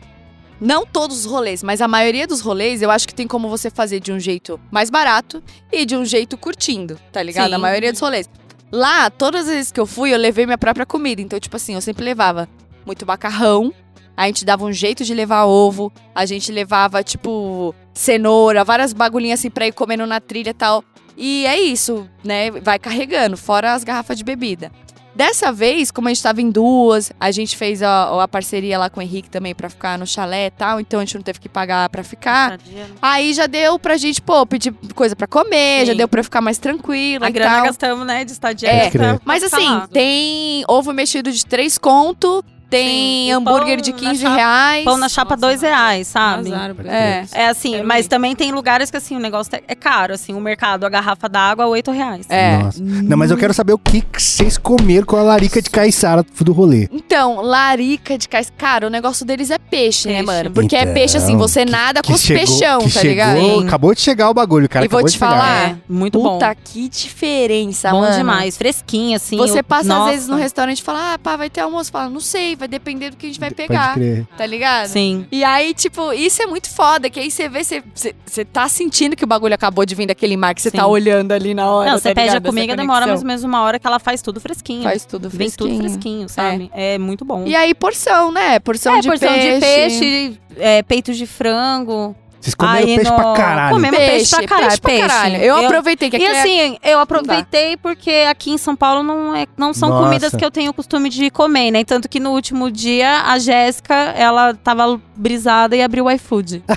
não todos os rolês, mas a maioria dos rolês, eu acho que tem como você fazer de um jeito mais barato e de um jeito curtindo, tá ligado? Sim. A maioria dos rolês. Lá, todas as vezes que eu fui, eu levei minha própria comida. Então, tipo assim, eu sempre levava muito macarrão, a gente dava um jeito de levar ovo, a gente levava, tipo, cenoura, várias bagulhinhas assim pra ir comendo na trilha e tal. E é isso, né? Vai carregando, fora as garrafas de bebida. Dessa vez, como a gente tava em duas, a gente fez a, a parceria lá com o Henrique também pra ficar no chalé e tal, então a gente não teve que pagar pra ficar. Aí já deu pra gente, pô, pedir coisa pra comer, Sim. já deu pra ficar mais tranquila A e grana tal. gastamos, né? De estadia. É. Mas assim, tem ovo mexido de três conto, tem Sim, hambúrguer de na 15 chapa- reais. Pão na chapa, dois reais, sabe? Azar, É. É assim, Quero mas ir. também tem lugares que assim, o negócio é- é caro, assim, o mercado, a garrafa d'água, oito reais. É. Nossa. Não, mas eu quero saber o que que vocês comeram com a larica de caiçara do rolê. Então, larica de cais. Cara, o negócio deles é peixe, né, Peixe. mano? Porque é Então, peixe assim, você nada com os chegou- peixão, que tá chegou- ligado? Sim. Acabou de chegar o bagulho, cara. E vou te falar, É, muito bom. Puta, que diferença, bom mano. demais, fresquinho, assim. Você o- passa Nossa. às vezes no restaurante e fala, ah, pá, vai ter almoço. Fala, não sei, vai depender do que a gente vai pegar, Pode crer. tá ligado? Sim. E aí, tipo, isso é muito foda, que aí você vê, você, você, tá sentindo que o bagulho acabou de vir daquele mar que você Sim. tá olhando ali na hora. Não, você tá pede a comida, demora mais ou menos uma hora que ela faz tudo fresquinho. Faz tudo Vem fresquinho. tudo fresquinho, sabe? É, muito bom. E aí, porção, né? Porção, é, de, porção peixe. de peixe, é, peitos de frango. Vocês comeram Aí peixe no- pra caralho. Comemos peixe, pra caralho. pra caralho. Eu, aproveitei que E aqui é- assim, eu aproveitei porque aqui em São Paulo não, é, não são Nossa. comidas que eu tenho o costume de comer, né? Tanto que no último dia, a Jéssica, ela tava brisada e abriu o iFood.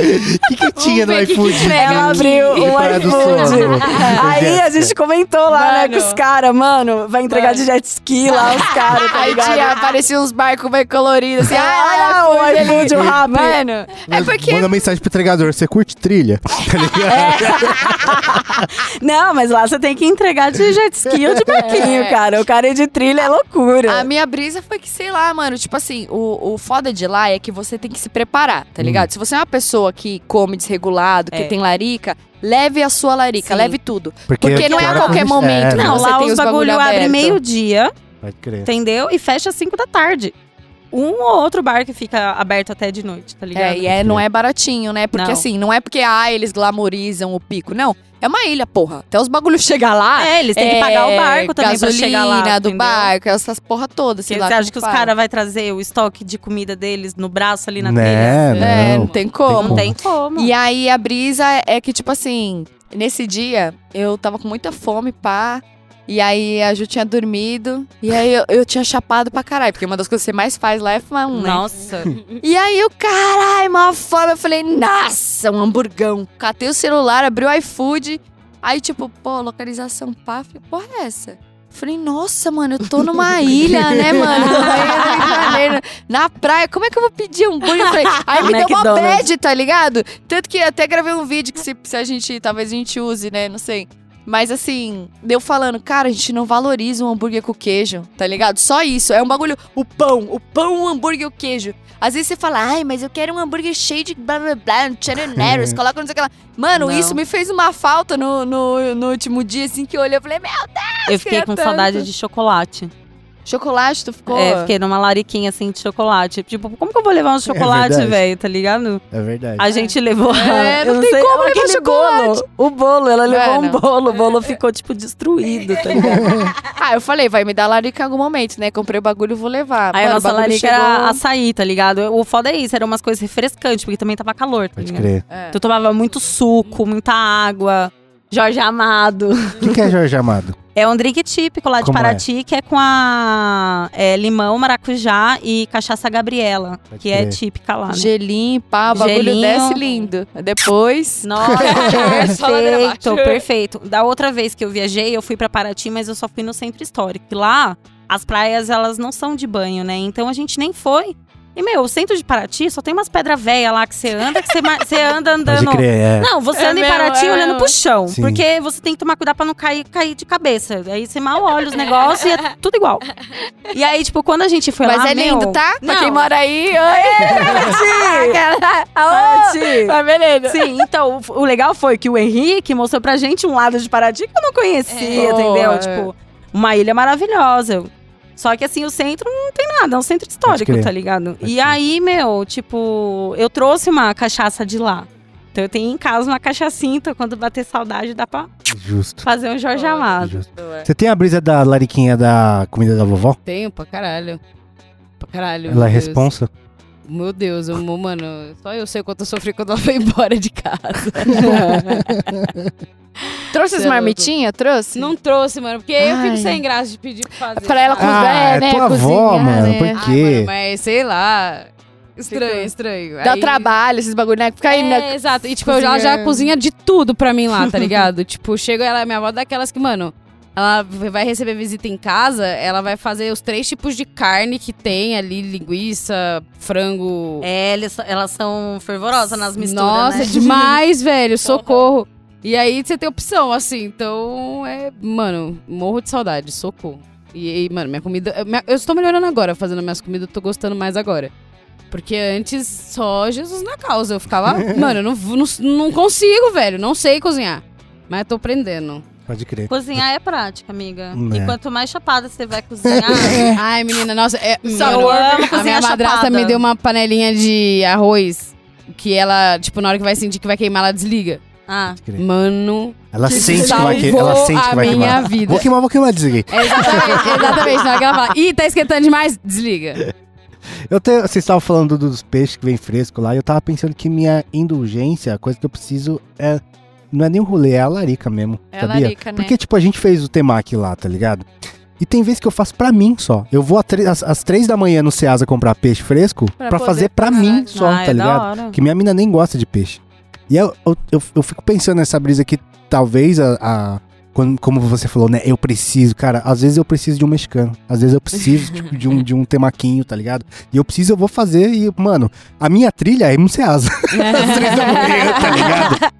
O que, que tinha no iFood? Ela abriu o iFood. Aí a gente comentou lá, né, com os caras, mano, vai entregar Mano. de jet ski lá, os caras, tá Aí ligado? tinha, aparecia uns barcos bem coloridos, assim. Ah, olha, o iFood, o Rappi. Mano, é porque... Manda mensagem pro entregador, você curte trilha? Tá ligado? Não, mas lá você tem que entregar de jet ski ou de barquinho, É. cara. O cara ir de trilha é loucura. A minha brisa foi que, sei lá, mano, tipo assim, o, o foda de lá é que você tem que se preparar, tá ligado? Se você é uma pessoa que come desregulado, que É. tem larica, leve a sua larica, Sim. leve tudo. Porque, Porque não é a qualquer é, momento, né? Não, você lá tem os bagulho bagulho abre meio-dia, entendeu? E fecha às 5 da tarde. Um ou outro bar que fica aberto até de noite, tá ligado? É, e é, não é baratinho, né? Porque Não. assim, não é porque, ah, eles glamorizam o pico. Não, é uma ilha, porra. Até os bagulhos chegar lá... É, eles têm que pagar o barco também pra chegar lá. do entendeu? barco, essas porra todas. sei Porque lá você acha como que os caras vão trazer o estoque de comida deles no braço ali na Né, trilha? É, não. não tem como. Não tem como. E aí a brisa é que, tipo assim, nesse dia eu tava com muita fome, pá. E aí a Ju tinha dormido. E aí eu, eu tinha chapado pra caralho. Porque uma das coisas que você mais faz lá é fumar um, né? Nossa. E aí eu, caralho, uma fome. Eu falei, nossa, um hamburgão. Catei o celular, abri o iFood. Aí, tipo, pô, localização pá. Falei, porra é essa? Falei, nossa, mano, eu tô numa ilha, né, mano? Janeiro, na praia. Como é que eu vou pedir um? Eu Falei, aí me deu uma bad, tá ligado? Tanto que até gravei um vídeo que se, se a gente, talvez a gente use, né, não sei. Mas assim, deu falando, cara, a gente não valoriza um hambúrguer com queijo, tá ligado? Só isso. É um bagulho. O pão, o pão, o hambúrguer e o queijo. Às vezes você fala, ai, mas eu quero um hambúrguer cheio de blá blá blá, charaneros, coloca não sei o que lá. Mano, Não. isso me fez uma falta no, no, no último dia, assim, que eu olhei e falei, meu Eu fiquei com tanto. saudade de chocolate. Chocolate, tu ficou. É, fiquei numa lariquinha assim de chocolate. Tipo, como que eu vou levar um chocolate, verdade. velho, tá ligado? É verdade. A gente levou. É, não tem como levar aquele chocolate. bolo. O bolo, ela levou um Mano. bolo. O bolo ficou, tipo, destruído, tá ligado? Ah, eu falei, vai me dar larica em algum momento, né? Comprei o bagulho, vou levar. Aí Mano, a nossa larica chegou- era açaí, tá ligado? O foda é isso, eram umas coisas refrescantes, porque também tava calor, tá Pode crer. É. Então eu tomava muito suco, muita água. Jorge Amado. O que, que é Jorge Amado? É um drink típico lá de Como Paraty, que é com a é, limão, maracujá e cachaça Gabriela, Pode que é típica lá. Né? Gelinho, pá, o bagulho Gelinho. desce lindo. Depois. Nossa, perfeito, perfeito. Da outra vez que eu viajei, eu fui pra Paraty, mas eu só fui no centro histórico. E lá, as praias, elas não são de banho, né? Então a gente nem foi. E, meu, o centro de Paraty só tem umas pedras velhas lá que você anda, que você, anda Pode andando. crer, é. Não, você É anda em mesmo, Paraty é olhando mesmo. pro chão. Sim. Porque você tem que tomar cuidado pra não cair, cair de cabeça. Aí você mal olha os negócios e é tudo igual. E aí, tipo, quando a gente foi Mas lá, é lindo, meu, tá? Pra Não. quem mora aí. Oi! Paraty. Mas beleza. Sim, então, o, o legal foi que o Henrique mostrou pra gente um lado de Paraty que eu não conhecia, É. entendeu? Boa, Tipo, uma ilha maravilhosa. Só que assim, o centro não tem nada, é um centro histórico, tá ligado? Pode e crer. aí, meu, tipo, eu trouxe uma cachaça de lá. Então eu tenho em casa uma cachaçinha, então quando bater saudade dá pra Justo. fazer um Jorge Boa. Amado. Justo. Você tem a brisa da lariquinha da comida da vovó? Tenho pra caralho. Pra caralho. Ela é Deus. responsa? Meu Deus, eu, mano, só eu sei o quanto eu sofri quando ela foi embora de casa. Trouxe as é marmitinhas? Trouxe? Não trouxe, mano, porque eu fico Ai. sem graça de pedir pra fazer. Pra ela cozinhar, Ah, é né? tua avó, mano, né? por Ai, quê? mano, mas sei lá. Estranho, estranho. Dá Aí- trabalho, esses bagulho, né? Fica aí, É, né? exato. E, tipo, ela já cozinha- cozinha de tudo pra mim lá, tá ligado? tipo, chega ela, minha avó é daquelas que, mano, ela vai receber visita em casa, ela vai fazer os três tipos de carne que tem ali, linguiça, frango. É, eles- elas são fervorosas nas misturas, Nossa, né? demais, velho. Socorro. E aí você tem opção, assim. Então, é. Mano, morro de saudade, socorro. E, e, mano, minha comida. eu- minha- eu estou melhorando agora fazendo minhas comidas, eu tô gostando mais agora. Porque antes só Jesus na causa. Eu ficava, mano, eu não, não, não consigo, velho. Não sei cozinhar. Mas tô aprendendo. Pode crer. Cozinhar é prática, amiga. É. E quanto mais chapada você vai cozinhar, Ai, menina, nossa. É, Só eu amo a minha cozinhar madrasta chapada. me deu uma panelinha de arroz. Que ela, tipo, na hora que vai sentir que vai queimar, ela desliga. ah. Mano, Ela que sente que vai que- salvou Ela sente que vai a minha queimar. vida. Vou queimar, vou queimar, desliguei. É exatamente, exatamente. Na hora que ela fala, ih, tá esquentando demais, desliga. Eu te, vocês estavam falando dos peixes que vem fresco lá, e eu tava pensando que minha indulgência, a coisa que eu preciso é. Não é nem o rolê, é a larica mesmo. É a sabia? larica, né? Porque, tipo, a gente fez o temaki lá, tá ligado? E tem vezes que eu faço pra mim só. Eu vou às, três da manhã no Ceasa comprar peixe fresco poder fazer pra fazer. mim só, ah, tá é ligado? Que minha mina nem gosta de peixe. E eu, eu, eu, eu fico pensando nessa brisa que talvez a. a- como você falou, né? Eu preciso, cara, às vezes eu preciso de um mexicano. Às vezes eu preciso tipo, de, um, de um temaquinho, tá ligado? E eu preciso, eu vou fazer. E, mano, a minha trilha é no Ceasa. Às três da manhã, tá ligado?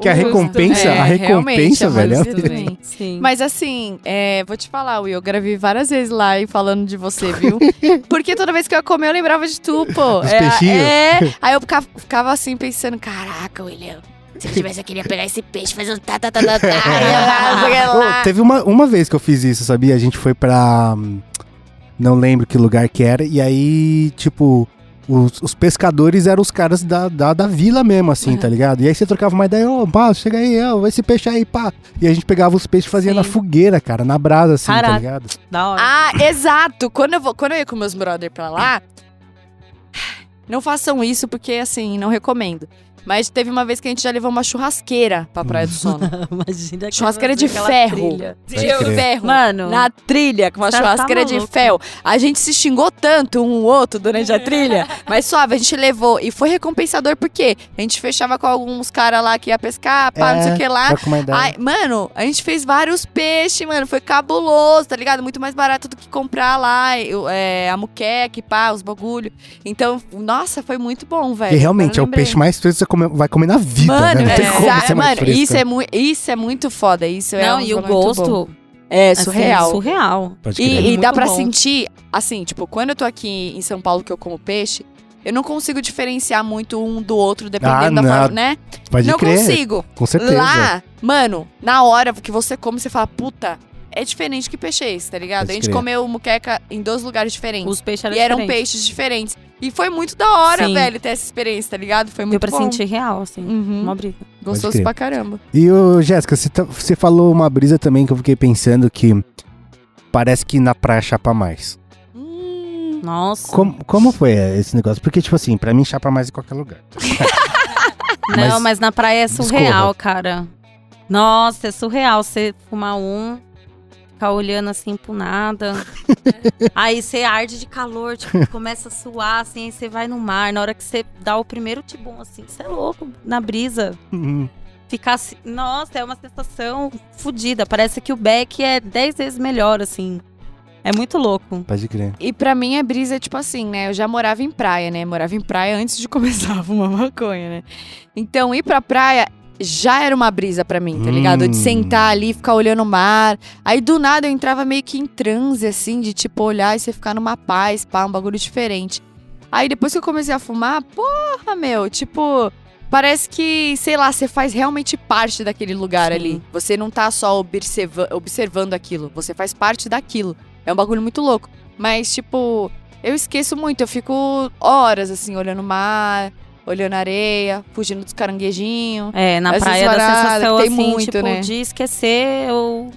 Que a recompensa, É, a recompensa, é velho. é-. Sim. Mas assim, é, vou te falar, Will, eu gravei várias vezes lá e falando de você, viu? Porque toda vez que eu ia comer, eu lembrava de tu, pô. Dos é? É. Aí eu ficava, ficava assim pensando, caraca, William. Se eu tivesse, eu queria pegar esse peixe, fazer um tá, tá, tá, tá, tá, lá, Ô, teve uma, uma vez que eu fiz isso, sabia? A gente foi pra. hum, Não lembro que lugar que era. E aí, tipo, os, os pescadores eram os caras da, da, da vila mesmo, assim, tá ligado? E aí você trocava uma ideia, ô, pá, chega aí, ó, esse peixe aí, pá. E a gente pegava os peixes e fazia Sim. na fogueira, cara, na brasa, assim, tá Caraca. ligado? Da hora. Ah, exato. Quando eu, vou, quando eu ia com meus brother pra lá, não façam isso porque, assim, não recomendo. Mas teve uma vez que a gente já levou uma churrasqueira pra Praia do Sono. Imagina aquela- Churrasqueira de ferro. trilha. De ferro. Mano, Na trilha, com uma Você tá churrasqueira de maluco. ferro. A gente se xingou tanto um ou outro durante a trilha, mas suave, a gente levou. E foi recompensador porque a gente fechava com alguns caras lá que ia pescar, pá, não sei o que lá. Troca uma ideia. Ai, mano, a gente fez vários peixes, mano. Foi cabuloso, tá ligado? Muito mais barato do que comprar lá eu, é, a muqueca, pá, os bagulho. Então, nossa, foi muito bom, velho. e realmente, é o peixe mais fresco que você come- vai comer na vida, Mano, né? Não tem é, como exa- ser mais mano isso, é isso é muito foda. Isso é não, um e o bom. gosto É assim, surreal. surreal. Pode crer. E, e dá pra bom. sentir, assim, tipo, quando eu tô aqui em São Paulo que eu como peixe, eu não consigo diferenciar muito um do outro, dependendo Ah, da forma, né? Pode não crer, consigo. com certeza. Lá, mano, na hora que você come, você fala, puta, é diferente que peixe é esse, tá ligado? Pode a gente crer. comeu muqueca em dois lugares diferentes. Os peixes eram e eram diferentes. peixes diferentes. E foi muito da hora, Sim. velho, ter essa experiência, tá ligado? Foi muito Deu pra bom. sentir real, assim. Uhum. Uma brisa. Gostoso pra caramba. E, ô, Jéssica, você, tá- você falou uma brisa também que eu fiquei pensando que parece que na praia chapa mais. Hum, Nossa. Como, como foi esse negócio? Porque, tipo assim, pra mim chapa mais em qualquer lugar. Não, Mas- mas na praia é surreal, cara. Nossa, é surreal você fumar um, ficar olhando assim pro nada. aí você arde de calor, tipo, começa a suar, assim, aí você vai no mar. Na hora que você dá o primeiro tibum, assim, você é louco, na brisa. Uhum. Ficar assim, nossa, é uma sensação fodida. Parece que o beck é 10 vezes melhor, assim. É muito louco. Pode crer. E pra mim a brisa é tipo assim, né? Eu já morava em praia, né? Morava em praia antes de começar a fumar maconha, né? Então ir pra praia já era uma brisa pra mim, tá ligado? De Hum. sentar ali, ficar olhando o mar. Aí do nada eu entrava meio que em transe, assim, de tipo olhar e você ficar numa paz, pá, um bagulho diferente. Aí depois que eu comecei a fumar, porra, meu, tipo. Parece que, sei lá, você faz realmente parte daquele lugar Sim. ali. Você não tá só observa observando aquilo, você faz parte daquilo. É um bagulho muito louco. Mas, tipo, eu esqueço muito. Eu fico horas, assim, olhando o mar, olhando a areia, fugindo dos caranguejinhos. É, na praia da sensação, tem assim, muito, tipo, né? de esquecer o,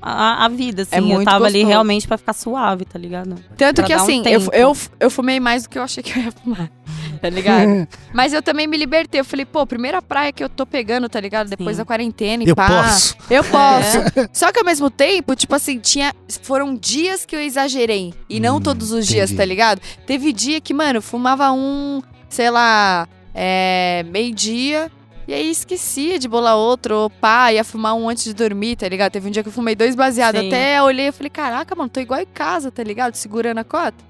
a, a vida, assim. É eu muito tava ali gostoso. realmente pra ficar suave, tá ligado? Tanto Pra que, dar um assim, eu, eu, eu fumei mais do que eu achei que eu ia fumar. Tá ligado? Mas eu também me libertei. Eu falei, pô, primeira praia que eu tô pegando, tá ligado? Depois Sim. da quarentena e Eu pá. posso. Eu posso. Só que ao mesmo tempo, tipo assim, tinha. Foram dias que eu exagerei. E não Hum, todos os dias, entendi. tá ligado? Teve dia que, mano, eu fumava um, sei lá, é, meio-dia. E aí esquecia de bolar outro, ou pá, ia fumar um antes de dormir, tá ligado? Teve um dia que eu fumei dois baseados. Até olhei e falei, caraca, mano, tô igual em casa, tá ligado? Segurando a cota.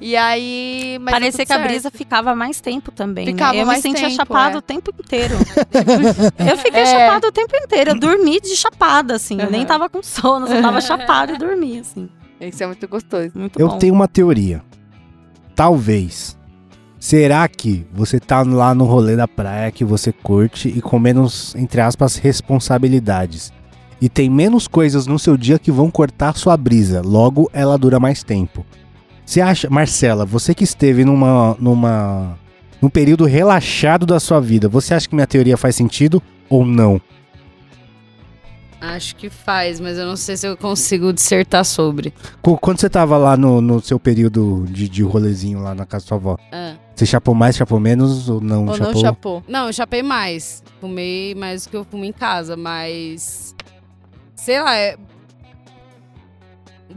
E aí. Mas Parecia deu que a certo. brisa ficava mais tempo também. né? Ficava Eu mais me sentia tempo, chapada é. o tempo inteiro. eu fiquei É. chapada o tempo inteiro. Eu dormi de chapada, assim. Eu nem tava com sono, só tava chapada e dormi, assim. Isso é muito gostoso. Muito Eu bom. tenho uma teoria. Talvez. Será que você tá lá no rolê da praia que você curte e com menos, entre aspas, responsabilidades? E tem menos coisas no seu dia que vão cortar sua brisa. Logo, ela dura mais tempo. Você acha, Marcela, você que esteve numa, numa, num período relaxado da sua vida, você acha que minha teoria faz sentido ou não? Acho que faz, mas eu não sei se eu consigo dissertar sobre. Qu- Quando você tava lá no, no seu período de, de rolezinho lá na casa da sua avó, Ah. Você chapou mais, chapou menos ou não Ou chapou? não chapou. Não, eu chapei mais. Fumei mais do que eu fumo em casa, mas. Sei lá, é.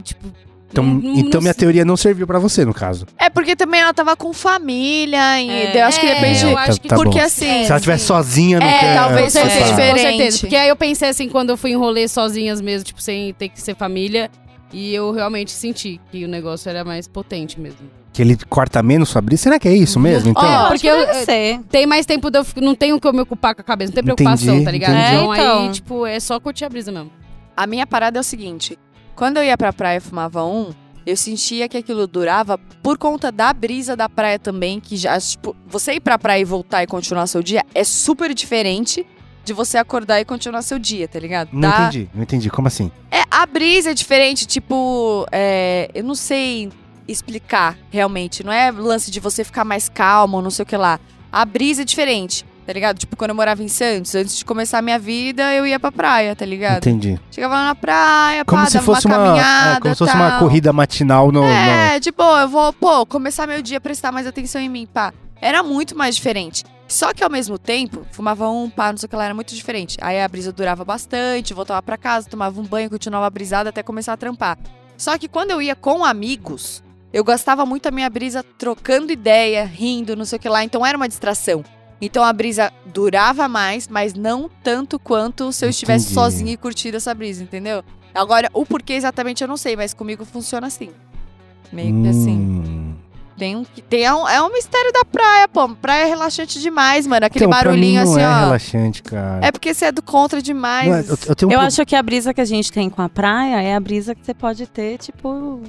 Tipo. Então, não- então não minha teoria não serviu pra você, no caso. É porque também ela tava com família, e É, eu acho que é, depende. eu Tá- acho que tá porque bom. assim. Se ela estiver sozinha, não É, talvez fosse tá. diferente. Com certeza. Porque aí eu pensei assim, quando eu fui em rolê sozinhas mesmo, tipo, sem ter que ser família. E eu realmente senti que o negócio era mais potente mesmo. Que ele corta menos sua brisa? Será que é isso mesmo, então? Porque eu- deve ser. Tem mais tempo de eu. Não tenho que eu me ocupar com a cabeça, não tem Entendi, preocupação, tá ligado? entendi. Então, É, então. aí, tipo, é só curtir a brisa mesmo. A minha parada é o seguinte: quando eu ia pra praia e fumava um, eu sentia que aquilo durava por conta da brisa da praia também, que já, tipo, você ir pra praia e voltar e continuar seu dia é super diferente de você acordar e continuar seu dia, tá ligado? Não entendi, não entendi. Como assim? É, a brisa é diferente, tipo, é, eu não sei explicar realmente. Não é lance de você ficar mais calmo, não sei o que lá. A brisa é diferente, tá ligado? Tipo, quando eu morava em Santos, antes de começar a minha vida, eu ia pra praia, tá ligado? Entendi. Chegava lá na praia, Como pá, se dava fosse uma uma, caminhada, é, como se fosse uma tal. corrida matinal no... no- É, de boa, eu vou, pô, começar meu dia, prestar mais atenção em mim, pá. Era muito mais diferente. Só que ao mesmo tempo, fumava um, pá, não sei o que lá, era muito diferente. Aí a brisa durava bastante, voltava pra casa, tomava um banho, continuava brisada até começar a trampar. Só que quando eu ia com amigos, eu gastava muito a minha brisa trocando ideia, rindo, não sei o que lá, então era uma distração. Então a brisa durava mais, mas não tanto quanto se eu estivesse Entendi. sozinha e curtindo essa brisa, entendeu? Agora, o porquê exatamente eu não sei, mas comigo funciona assim. Meio que assim. Hum. Tem um, tem um, é um mistério da praia, pô. Praia é relaxante demais, mano. Aquele Então, pra barulhinho mim não assim, é ó. relaxante, cara. É porque você é do contra demais. Não é- eu, eu tenho um Eu pro- acho que a brisa que a gente tem com a praia é a brisa que você pode ter, tipo,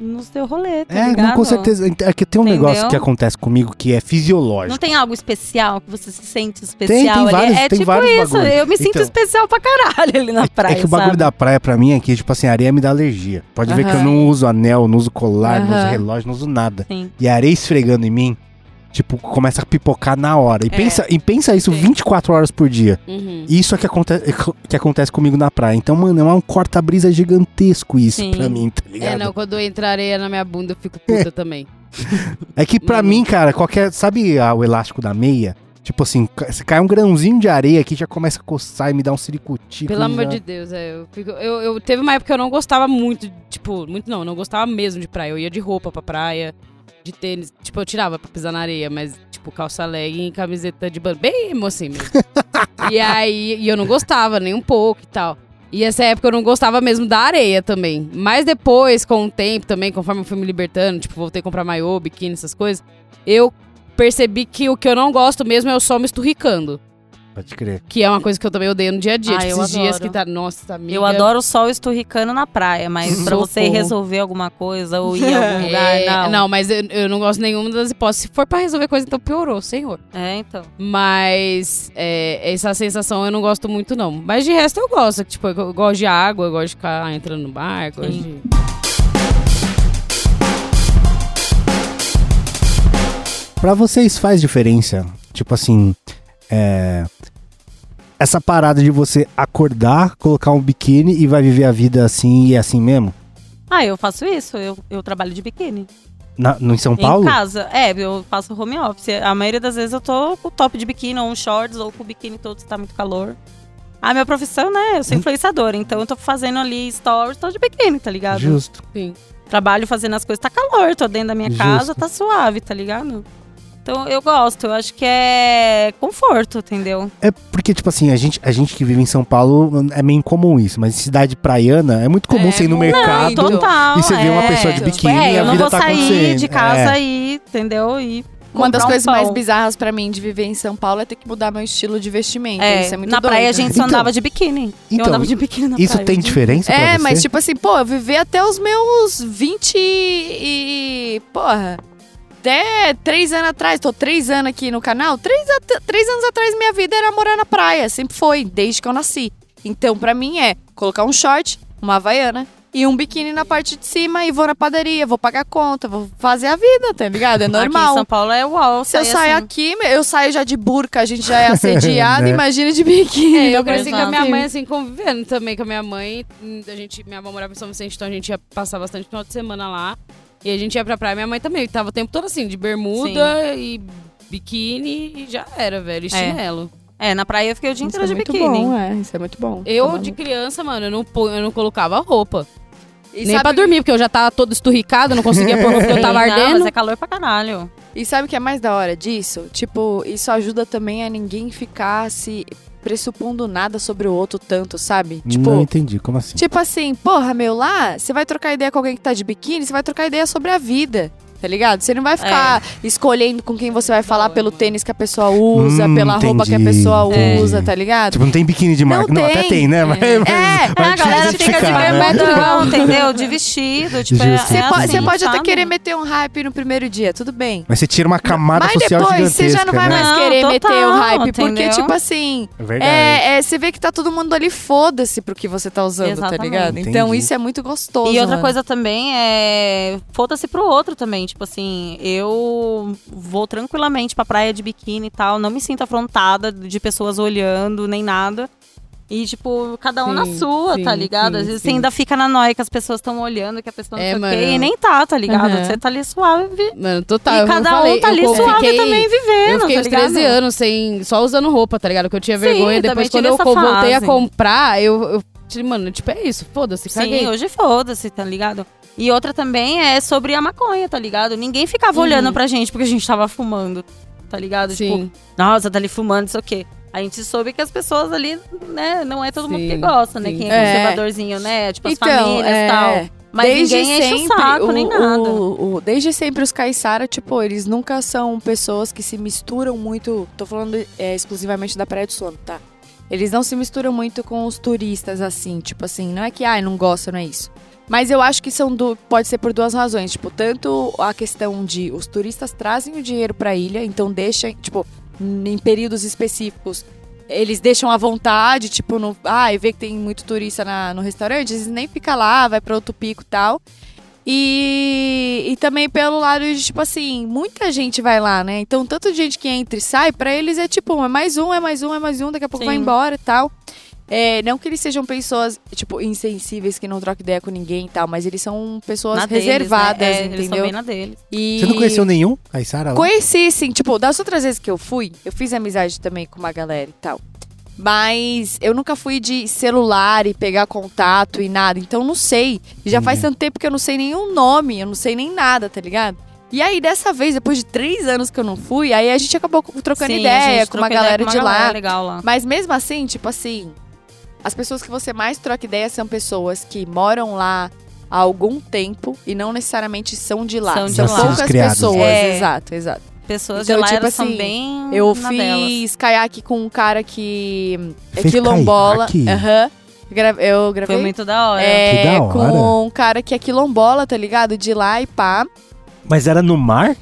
no seu rolê, tá É, ligado? não, com certeza. É que tem um Entendeu? negócio que acontece comigo que é fisiológico. Não tem algo especial que você se sente tem especial ali? vários- é tem tipo vários isso, eu me sinto Então. especial pra caralho ali na É- praia, é que o bagulho sabe? da praia pra mim é que, tipo assim, a areia me dá alergia. Pode ver que eu não uso anel, não uso colar, não uso Aham. relógio, não uso nada. Sim. E a areia esfregando em mim, tipo, começa a pipocar na hora. E, É. pensa, e pensa isso Sim. 24 horas por dia. Uhum. Isso é que, aconte que acontece comigo na praia. Então, mano, é um corta-brisa gigantesco isso Sim. pra mim, tá É, ligado? não, quando entra areia na minha bunda, eu fico puta também. É que pra Uhum. mim, cara, qualquer. Sabe ah, o elástico da meia? Tipo assim, se cai um grãozinho de areia aqui, já começa a coçar e me dá um ciricutico. Pelo amor já. de Deus, é, eu, fico- eu, eu- Teve uma época que eu não gostava muito, tipo, muito não, não gostava mesmo de praia. Eu ia de roupa pra praia, de tênis. Tipo, eu tirava pra pisar na areia, mas, tipo, calça legging e camiseta de banda. Bem assim mesmo. e aí, e eu não gostava nem um pouco e tal. E essa época eu não gostava mesmo da areia também. Mas depois, com o tempo também, conforme eu fui me libertando, tipo, voltei a comprar maiô, biquíni, essas coisas, eu percebi que o que eu não gosto mesmo é eu só me esturricando. Pode crer. Que é uma coisa que eu também odeio no dia a dia. Ah, tipo, eu esses dias adoro. que tá. Nossa, amiga. Eu adoro o sol esturricando na praia, mas pra você Socorro. resolver alguma coisa ou ir a algum lugar, É, não. mas eu, eu não gosto nenhuma das hipóteses. Se for pra resolver coisa, então piorou, senhor. É, então. Mas é, essa sensação eu não gosto muito, não. Mas de resto eu gosto. Tipo, eu, eu gosto de água, eu gosto de ficar entrando no bar, gosto Sim. de. Pra vocês faz diferença? Tipo assim, é. Essa parada de você acordar, colocar um biquíni e vai viver a vida assim e é assim mesmo? Ah, eu faço isso. Eu, eu trabalho de biquíni. Na, no, em São Paulo? Em casa. É, eu faço home office. A maioria das vezes eu tô com o top de biquíni ou um shorts ou com o biquíni todo se tá muito calor. A minha profissão, né? Eu sou influenciadora, então eu tô fazendo ali stories, tô de biquíni, tá ligado? Justo. Sim. Trabalho fazendo as coisas, tá calor, tô dentro da minha Justo. casa, tá suave, tá ligado? Então eu gosto, eu acho que é conforto, entendeu? É porque, tipo assim, a gente, a gente que vive em São Paulo é meio incomum isso, mas em cidade praiana é muito comum É, você ir no mercado. Total. e você vê uma é. pessoa de biquíni é, e a eu não vida vou tá sair de casa É. aí, entendeu? E Uma das um coisas mais pão. bizarras pra mim de viver em São Paulo é ter que mudar meu estilo de vestimento. É, Isso é muito na praia a doido. gente só Então- andava de biquíni. então, eu andava de biquíni na Isso praia. tem diferença pra É, você? mas tipo assim, pô, eu vivi até os meus 20 e. Porra. Até três anos atrás, tô três anos aqui no canal. Três, at- três anos atrás, minha vida era morar na praia. Sempre foi, desde que eu nasci. Então, pra mim, é colocar um short, uma havaiana, e um biquíni na parte de cima e vou na padaria, vou pagar conta, vou fazer a vida, tá ligado? É Aqui em normal. São Paulo é uau. Se eu sair saio assim. aqui, eu saio já de burca, a gente já é assediado, Né? imagina de biquíni. É, eu no cresci com a minha Brasil. mãe, assim, convivendo também com a minha mãe. A gente, minha avó morava em São Vicente, então a gente ia passar bastante final de semana lá. E a gente ia pra praia, minha mãe também. Tava o tempo todo assim, de bermuda e biquíni e já era, velho. E chinelo. É, na praia eu fiquei o dia Isso inteiro é de muito biquíni. bom, é, isso é muito bom. Eu, Tá de criança, mano, eu não, eu não colocava roupa. E Nem sabe- pra dormir, porque eu já tava todo esturricado, não conseguia pôr roupa porque eu tava Não, ardendo. mas é calor pra caralho. E sabe o que é mais da hora disso? Tipo, isso ajuda também a ninguém ficar se pressupondo nada sobre o outro tanto, sabe? Tipo, Não entendi, como assim? Tipo assim, porra, meu, lá, você vai trocar ideia com alguém que tá de biquíni, você vai trocar ideia sobre a vida. Tá ligado? Você não vai ficar escolhendo com quem você vai falar pelo tênis que a pessoa usa, Hum, pela roupa que a entendi, pessoa entendi. usa, tá ligado? Tipo, não tem biquíni de marca. Não, até tem. tem, né? Mas, É, mas É, a galera fica de justificar, né? bermudão, entendeu? De vestido, tipo, é, Justo. Você é assim, você pode até sabe? querer meter um hype no primeiro dia, tudo bem. Mas você tira uma camada Mas social depois você gigantesca, já não vai né? mais Não, querer total, meter o hype, porque, entendeu? tipo assim, É verdade. é, é, você vê que tá todo mundo ali, foda-se pro que você tá usando, tá Exatamente. ligado? Então Entendi. isso é muito gostoso. E outra mano. coisa também é. Foda-se pro outro também. Tipo assim, eu vou tranquilamente pra praia de biquíni e tal. Não me sinto afrontada de pessoas olhando, nem nada. E, tipo, cada um na Sim, sua, sim, tá ligado? sim, Às vezes você ainda fica na noia que as pessoas estão olhando, que a pessoa não É, mano. E nem tá, tá ligado? Uhum. Você tá ali suave. Mano, total. e cada falei, um tá ali suave fiquei- também vivendo, Eu fiquei tá uns ligado? 13 anos sem, só usando roupa, tá ligado? Que eu tinha vergonha. Depois, quando eu co- voltei a fase. comprar, eu, eu tive, mano, tipo, é isso, foda-se, caguei. Sim, hoje foda-se, tá ligado? E outra também é sobre a maconha, tá ligado? Ninguém ficava Uhum. olhando pra gente porque a gente tava fumando, tá ligado? Tipo, Sim. nossa, tá ali fumando, sei o quê. A gente soube que as pessoas ali, né, não é todo mundo que Sim, gosta, né? sim. Quem É. é conservadorzinho, né? Tipo, as Então, famílias e é, tal. Mas desde ninguém enche sempre, o saco, nem o- nada. o- o- desde sempre os caiçara, tipo, eles nunca são pessoas que se misturam muito. Tô falando é, exclusivamente da Praia do Sono, tá? Eles não se misturam muito com os turistas, assim. Tipo assim, não é que, ai, não gosta, não é isso. Mas eu acho que são du- pode ser por duas razões. Tipo, tanto a questão de os turistas trazem o dinheiro pra ilha, então deixam, tipo, em períodos específicos, eles deixam à vontade, tipo, no, ah, e vê que tem muito turista na- no restaurante, eles nem fica lá, vai pra outro pico e tal. E, e também pelo lado de, tipo assim, muita gente vai lá, né? Então, tanto de gente que entra e sai, pra eles é tipo, é mais um, é mais um, é mais um, daqui a pouco Sim. vai embora e tal. É, não que eles sejam pessoas, tipo, insensíveis, que não trocam ideia com ninguém e tal, mas eles são pessoas Na deles, né? reservadas, É, Eles são entendeu? bem na deles. E... Você não conheceu nenhum? Aí, Sara? lá? Conheci, sim. Tipo, das outras vezes que eu fui, eu fiz amizade também com uma galera e tal. Mas eu nunca fui de celular e pegar contato e nada. Então não sei. E já faz tanto tempo que eu não sei nenhum nome, eu não sei nem nada, tá ligado? E aí, dessa vez, depois de três anos que eu não fui, aí a gente acabou trocando Sim, a ideia gente com uma ideia galera com de lá. galera legal lá. Mas mesmo assim, tipo assim, as pessoas que você mais troca ideia são pessoas que moram lá há algum tempo e não necessariamente são de lá. São de são lá. poucas Criados. pessoas, É. exato, exato. Pessoas Então, de lá tipo elas são assim, bem Eu na delas. fiz caiaque com um cara que é Fez quilombola. Aham. Eu gravei. Foi muito da hora. é, Que da hora. com um cara que é quilombola, tá ligado? De lá e pá. Mas era no mar?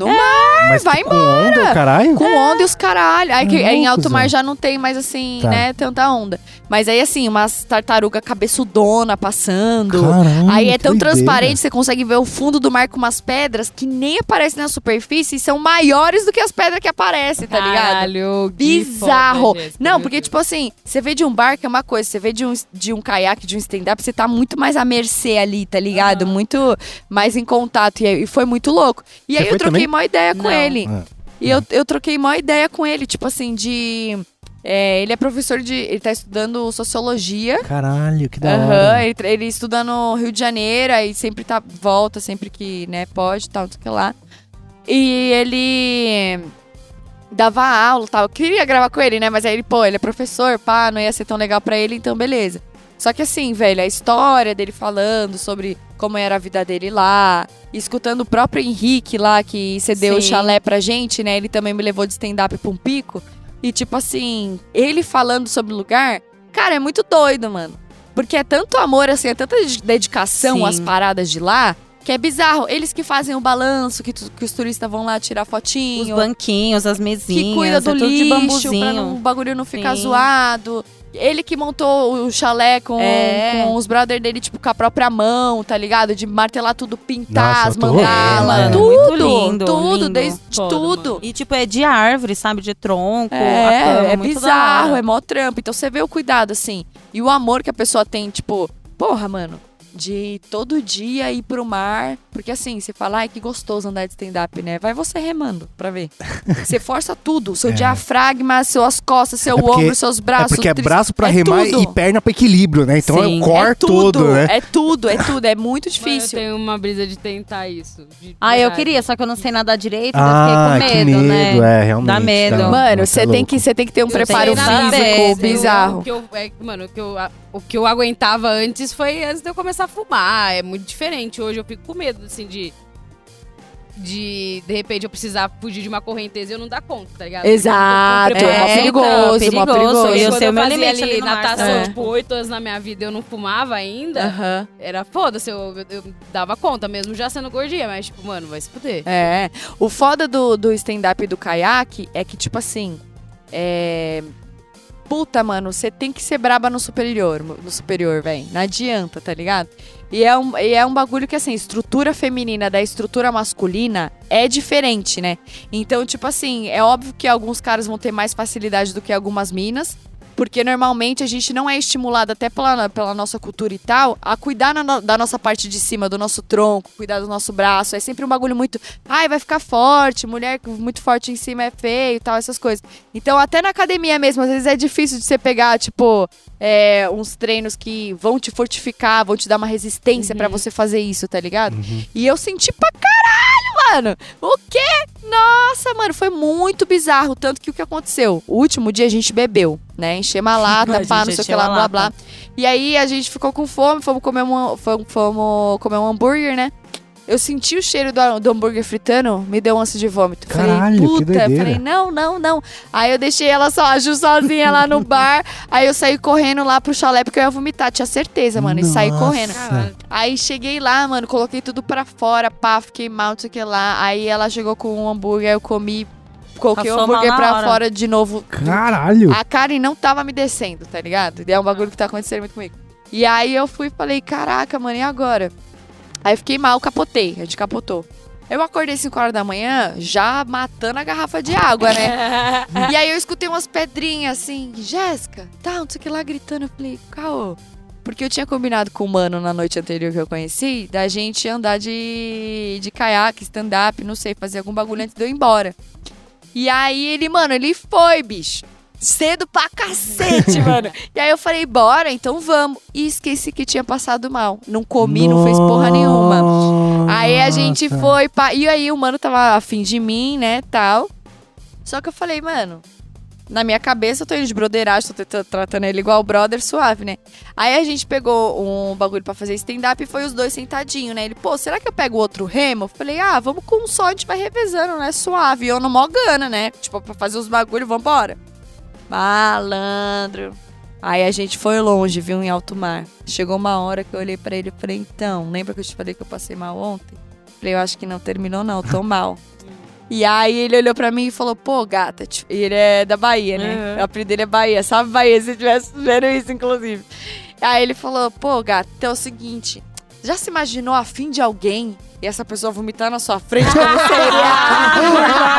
No É. mar, vai com onda, caralho? com onda e os caralho. Aí que Ah, em alto mar já não tem mais assim, Tá. né, tanta onda. Mas aí assim, umas tartaruga cabeçudona passando. Caramba, Aí é tão transparente, você consegue ver o fundo do mar com umas pedras que nem aparecem na superfície e são maiores do que as pedras que aparecem, tá ligado? Caralho, que Bizarro. foda, Não, porque, tipo assim, você vê de um barco é uma coisa, você vê de um, de um caiaque, de um stand-up, você tá muito mais à mercê ali, tá ligado? Muito mais em contato. E, e foi muito louco. E Você aí eu troquei uma ideia com Não. ele. Ah. E eu, eu troquei uma ideia com ele, tipo assim, de. é, ele é professor de. Ele tá estudando sociologia. Caralho, que da Aham, hora. ele, tra- ele estuda no Rio de Janeiro, aí sempre tá, volta, sempre que, né, pode, tal, não sei o que lá. E ele dava aula, tal. Eu queria gravar com ele, né, mas aí ele, pô, ele é professor, pá, não ia ser tão legal pra ele, então beleza. Só que assim, velho, a história dele falando sobre como era a vida dele lá, escutando o próprio Henrique lá, que cedeu o Sim. chalé pra gente, né, ele também me levou de stand-up pra um pico. E tipo assim, ele falando sobre o lugar, cara, é muito doido, mano. Porque é tanto amor, assim, é tanta de- dedicação Sim. às paradas de lá, que é bizarro. Eles que fazem o balanço, que, tu- que os turistas vão lá tirar Os fotinho. banquinhos, as mesinhas, Que cuida do é tudo de bambuzinho. lixo, pra não- o bagulho não ficar Sim. zoado. Ele que montou o chalé com, É. com os brothers dele, tipo, com a própria mão, tá ligado? De martelar tudo, pintar Nossa, as mandalas, é. tudo. Muito lindo, tudo, lindo. desde Foda, tudo. E, tipo, é de árvore, sabe? De tronco, a cama, É, é bizarro, hora. é mó trampo. Então você vê o cuidado, assim. E o amor que a pessoa tem, tipo, porra, mano, de todo dia ir pro mar. Porque assim, você fala, ai, que gostoso andar de stand-up, né? Vai você remando pra ver. Você força tudo. Seu É. diafragma, suas costas, seu É porque- ombro, seus É braços. porque é braço pra É remar tudo. e perna pra equilíbrio, né? Então é Sim. o core é tudo, todo, né? É tudo, é tudo. É muito Mano, eu difícil. tenho uma brisa de tentar isso. de Ah, eu queria, só que eu não sei nadar direito, Ah, eu fiquei que com medo, medo, né? é, realmente. Dá medo. dá- Mano, você é tem, que, você tem que ter um Eu preparo físico mas eu- bizarro. O que eu, é, mano, o que, eu, o que eu aguentava antes foi antes de eu começar a fumar. É muito diferente. Hoje eu fico com medo, assim, de. De, de repente, eu precisar fugir de uma correnteza e eu não dar conta, tá ligado? Exato, tô é, mó preparada. perigoso, perigoso, mó perigoso. eu sei o meu fazia limite ali ali no mar natação, também. tipo, oito anos na minha vida eu não fumava ainda. Aham. Era foda-se, eu, eu, eu dava conta, mesmo já sendo gordinha, mas, tipo, mano, vai se fuder. É. O foda do, do stand-up e do caiaque é que, tipo assim. É. Puta, mano, você tem que ser braba no superior, no superior, velho. Não adianta, tá ligado? E é, um, e é um bagulho que, assim, estrutura feminina da estrutura masculina é diferente, né? Então, tipo assim, é óbvio que alguns caras vão ter mais facilidade do que algumas minas. Porque normalmente a gente não é estimulado, até pela, pela nossa cultura e tal, a cuidar no- da nossa parte de cima, do nosso tronco, cuidar do nosso braço. É sempre um bagulho muito. Ai, vai ficar forte, mulher muito forte em cima é feio e tal, essas coisas. Então, até na academia mesmo, às vezes é difícil de você pegar, tipo, é, uns treinos que vão te fortificar, vão te dar uma resistência pra você fazer isso, tá ligado? E eu senti pra caralho, mano. O quê? Nossa, mano, foi muito bizarro. Tanto que o que aconteceu? O último dia a gente bebeu, né? Enchemos a lata, A pá, não sei o que encheu lá, blá, blá. E aí a gente ficou com fome, fomos comer um, fomos, fomos comer um hambúrguer, né? Eu senti o cheiro do, do hambúrguer fritando, me deu um ânsia de vômito. Caralho, falei, que puta, doideira. falei, não, não, não. Aí eu deixei ela só, a Ju sozinha lá no bar. Aí eu saí correndo lá pro chalé porque eu ia vomitar, tinha certeza, mano. E saí Nossa. correndo. Caralho. Aí cheguei lá, mano, coloquei tudo pra fora, pá, fiquei mal, não sei o que lá. Aí ela chegou com um hambúrguer, eu comi, coloquei o Passou hambúrguer pra hora. fora de novo. Caralho. A Karen não tava me descendo, tá ligado? E é um bagulho que tá acontecendo muito comigo. E aí eu fui e falei, caraca, mano, e agora? Aí fiquei mal, capotei, a gente capotou. Eu acordei 5 horas da manhã, já matando a garrafa de água, né? e aí eu escutei umas pedrinhas assim, Jéssica, tá, não sei o que lá, gritando. Eu falei, caô. Porque eu tinha combinado com o mano na noite anterior que eu conheci, da gente andar de, de caiaque, stand-up, não sei, fazer algum bagulho antes de eu ir embora. E aí ele, mano, ele foi, bicho. Cedo pra cacete, mano. E aí eu falei, bora, então vamos. E esqueci que tinha passado mal. Não comi, não fez porra nenhuma. Aí a gente Nossa. foi, pá, e aí o mano tava afim de mim, né, tal. Só que eu falei, mano, na minha cabeça eu tô indo de broderagem, tô tratando ele igual brother, suave, né? Aí a gente pegou um bagulho pra fazer stand-up e foi os dois sentadinhos, né? Ele, pô, será que eu pego outro remo? Eu falei, ah, vamos com um só, a gente vai revezando, né? Suave. E eu no mó gana, né? Tipo, pra fazer os bagulhos, vambora. Malandro. Aí a gente foi longe, viu, em alto mar. Chegou uma hora que eu olhei pra ele e falei, então, lembra que eu te falei que eu passei mal ontem? Falei, eu acho que não terminou não, tô mal. E aí ele olhou pra mim e falou, pô, gata, tipo, ele é da Bahia, né? Uhum. O apelido dele é Bahia, sabe Bahia, se tivesse vendo isso, inclusive. Aí ele falou, pô, gata, então é o seguinte, já se imaginou a fim de alguém e essa pessoa vomitar na sua frente como seria?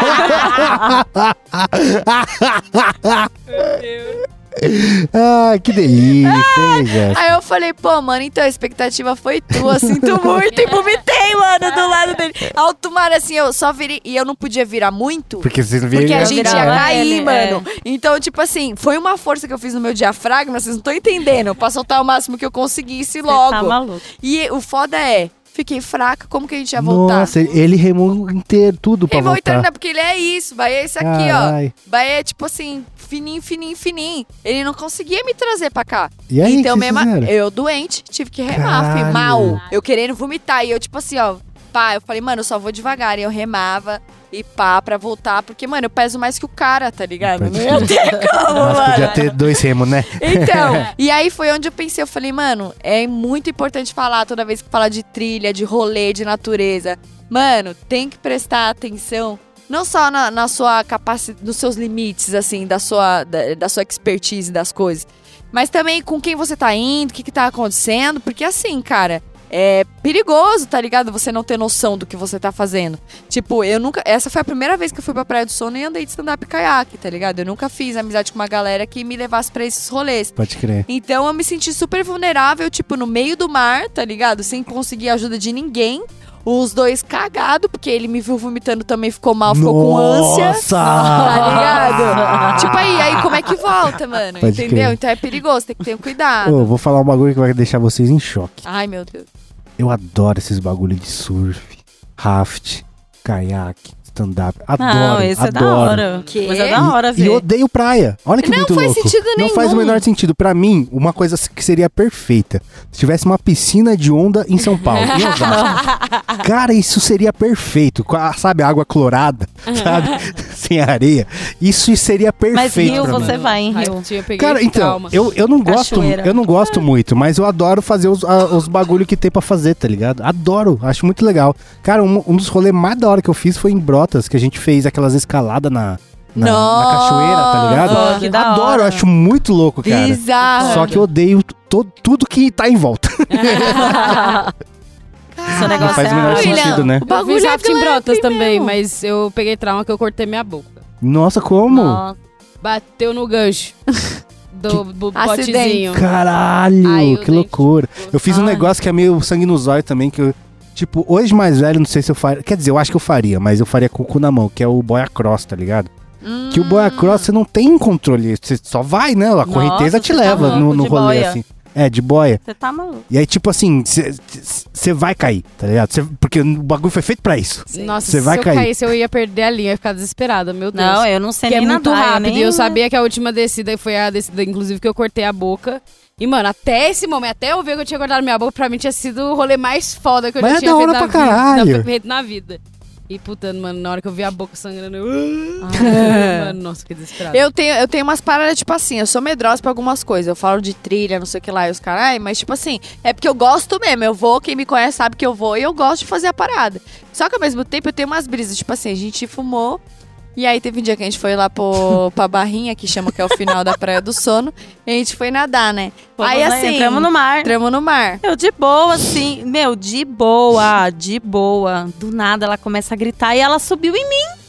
Ah, que delícia, Jéssica? Aí eu falei, pô, mano, então a expectativa foi tua, sinto muito. E vomitei, mano, do lado dele. Alto mar, assim, eu só virei. E eu não podia virar muito. Porque vocês não viram. Porque a gente ia cair, ele, mano. Então, tipo assim, foi uma força que eu fiz no meu diafragma, vocês não estão entendendo. Pra soltar o máximo que eu conseguisse Você logo. tá maluco. E o foda é, fiquei fraca, como que a gente ia voltar? Nossa, ele- remou inteiro, tudo pra Eu vou voltar. entrando, né? Porque ele é isso, vai é esse aqui, ó. Carai. Vai é tipo assim, fininho, fininho, fininho. Ele não conseguia me trazer pra cá. E aí, então mesmo, eu doente, tive que remar, fui mal. Eu querendo vomitar. E eu, tipo assim, ó, pá, eu falei, mano, eu só vou devagar. E eu remava e pá, pra voltar. Porque, mano, eu peso mais que o cara, tá ligado? Não ia ter como, Nossa, mano. podia ter dois remos, né? Então, e aí foi onde eu pensei, eu falei, mano, é muito importante falar toda vez que fala de trilha, de rolê, de natureza. Mano, tem que prestar atenção. Não só na, na sua capacidade, nos seus limites, assim, da sua, da, da sua expertise das coisas. Mas também com quem você tá indo, o que, que tá acontecendo. Porque assim, cara, é perigoso, tá ligado? Você não ter noção do que você tá fazendo. Tipo, eu nunca. Essa foi a primeira vez que eu fui pra Praia do Sono e andei de stand-up caiaque, tá ligado? Eu nunca fiz amizade com uma galera que me levasse pra esses rolês. Pode crer. Então eu me senti super vulnerável, tipo, no meio do mar, tá ligado? Sem conseguir ajuda de ninguém. Os dois cagados, porque ele me viu vomitando também, ficou mal, ficou com ânsia. Nossa! Tá ligado? tipo aí, aí como é que volta, mano? Pode Entendeu? crer. Então é perigoso, tem que ter cuidado. Ô, vou falar um bagulho que vai deixar vocês em choque. Ai, meu Deus. Eu adoro esses bagulho de surf, raft, caiaque, stand-up. Adoro, Não, esse é da adoro. hora. Quê? Mas é da hora E ver. eu odeio praia. Olha que Não muito faz louco. sentido Não nenhum. faz o menor sentido. Pra mim, uma coisa que seria perfeita. Se tivesse uma piscina de onda em São Paulo, em Osasco. Cara, isso seria perfeito. Sabe, água clorada, sabe? Sem areia. Isso seria Mas perfeito Rio, pra mim. você vai em Ai, Rio. eu peguei Cara, então, eu, eu não gosto, Cachoeira. eu não gosto muito, mas eu adoro fazer os, a- os bagulho que tem pra fazer, tá ligado? Adoro, acho muito legal. Cara, um, um dos rolês mais da hora que eu fiz foi em Brotas, que a gente fez aquelas escaladas na, na, na cachoeira, tá ligado? Oh, que da Adoro, hora. acho muito louco, cara. Bizarro. Só que eu odeio to- tudo que tá em volta. Seu negócio Não faz é o menor sentido, né? O Eu bagulho fiz é rafting Brotas também, mesmo. mas eu peguei trauma que eu cortei minha boca. Nossa, como? Nossa. Bateu no gancho do, do Acidente. botezinho. Caralho, Ai, que loucura. Eu fiz um negócio que é meio sangue no zóio também, que eu, tipo, hoje mais velho, não sei se eu faria. Quer dizer, eu acho que eu faria, mas eu faria com o cu na mão, que é o boia cross, tá ligado? Que o boia cross você não tem controle, você só vai, né? A correnteza te você tá leva no, louco, no de rolê, boia. assim. É, de boia. Você tá maluco. E aí, tipo assim, você vai cair, tá ligado? Cê- porque o bagulho foi feito pra isso. Nossa, Você se vai eu cair. caísse, eu ia perder a linha, ia ficar desesperada, meu Deus. Não, eu não sei que é nem muito nadar, eu rápido. nem- E eu sabia que a última descida foi a descida, inclusive, que eu cortei a boca. E, mano, até esse momento, até eu ver que eu tinha cortado minha boca, pra mim tinha sido o rolê mais foda que eu Mas já é tinha da feito hora na pra vida, caralho. na- feito na vida. E putando, mano, na hora que eu vi a boca sangrando, eu. mano, nossa, que desesperado. Eu tenho, eu tenho umas paradas, tipo assim, eu sou medrosa pra algumas coisas. Eu falo de trilha, não sei o que lá, e os carai, mas, tipo assim, é porque eu gosto mesmo. Eu vou, quem me conhece sabe que eu vou e eu gosto de fazer a parada. Só que ao mesmo tempo eu tenho umas brisas, tipo assim, a gente fumou. E aí teve um dia que a gente foi lá pro, pra Barrinha, que chama que é o final da Praia do Sono, e a gente foi nadar, né? Fomos, aí né, assim, Entramos no mar. entramos no mar. Eu de boa, assim. Meu, de boa, de boa. Do nada ela começa a gritar e ela subiu em mim.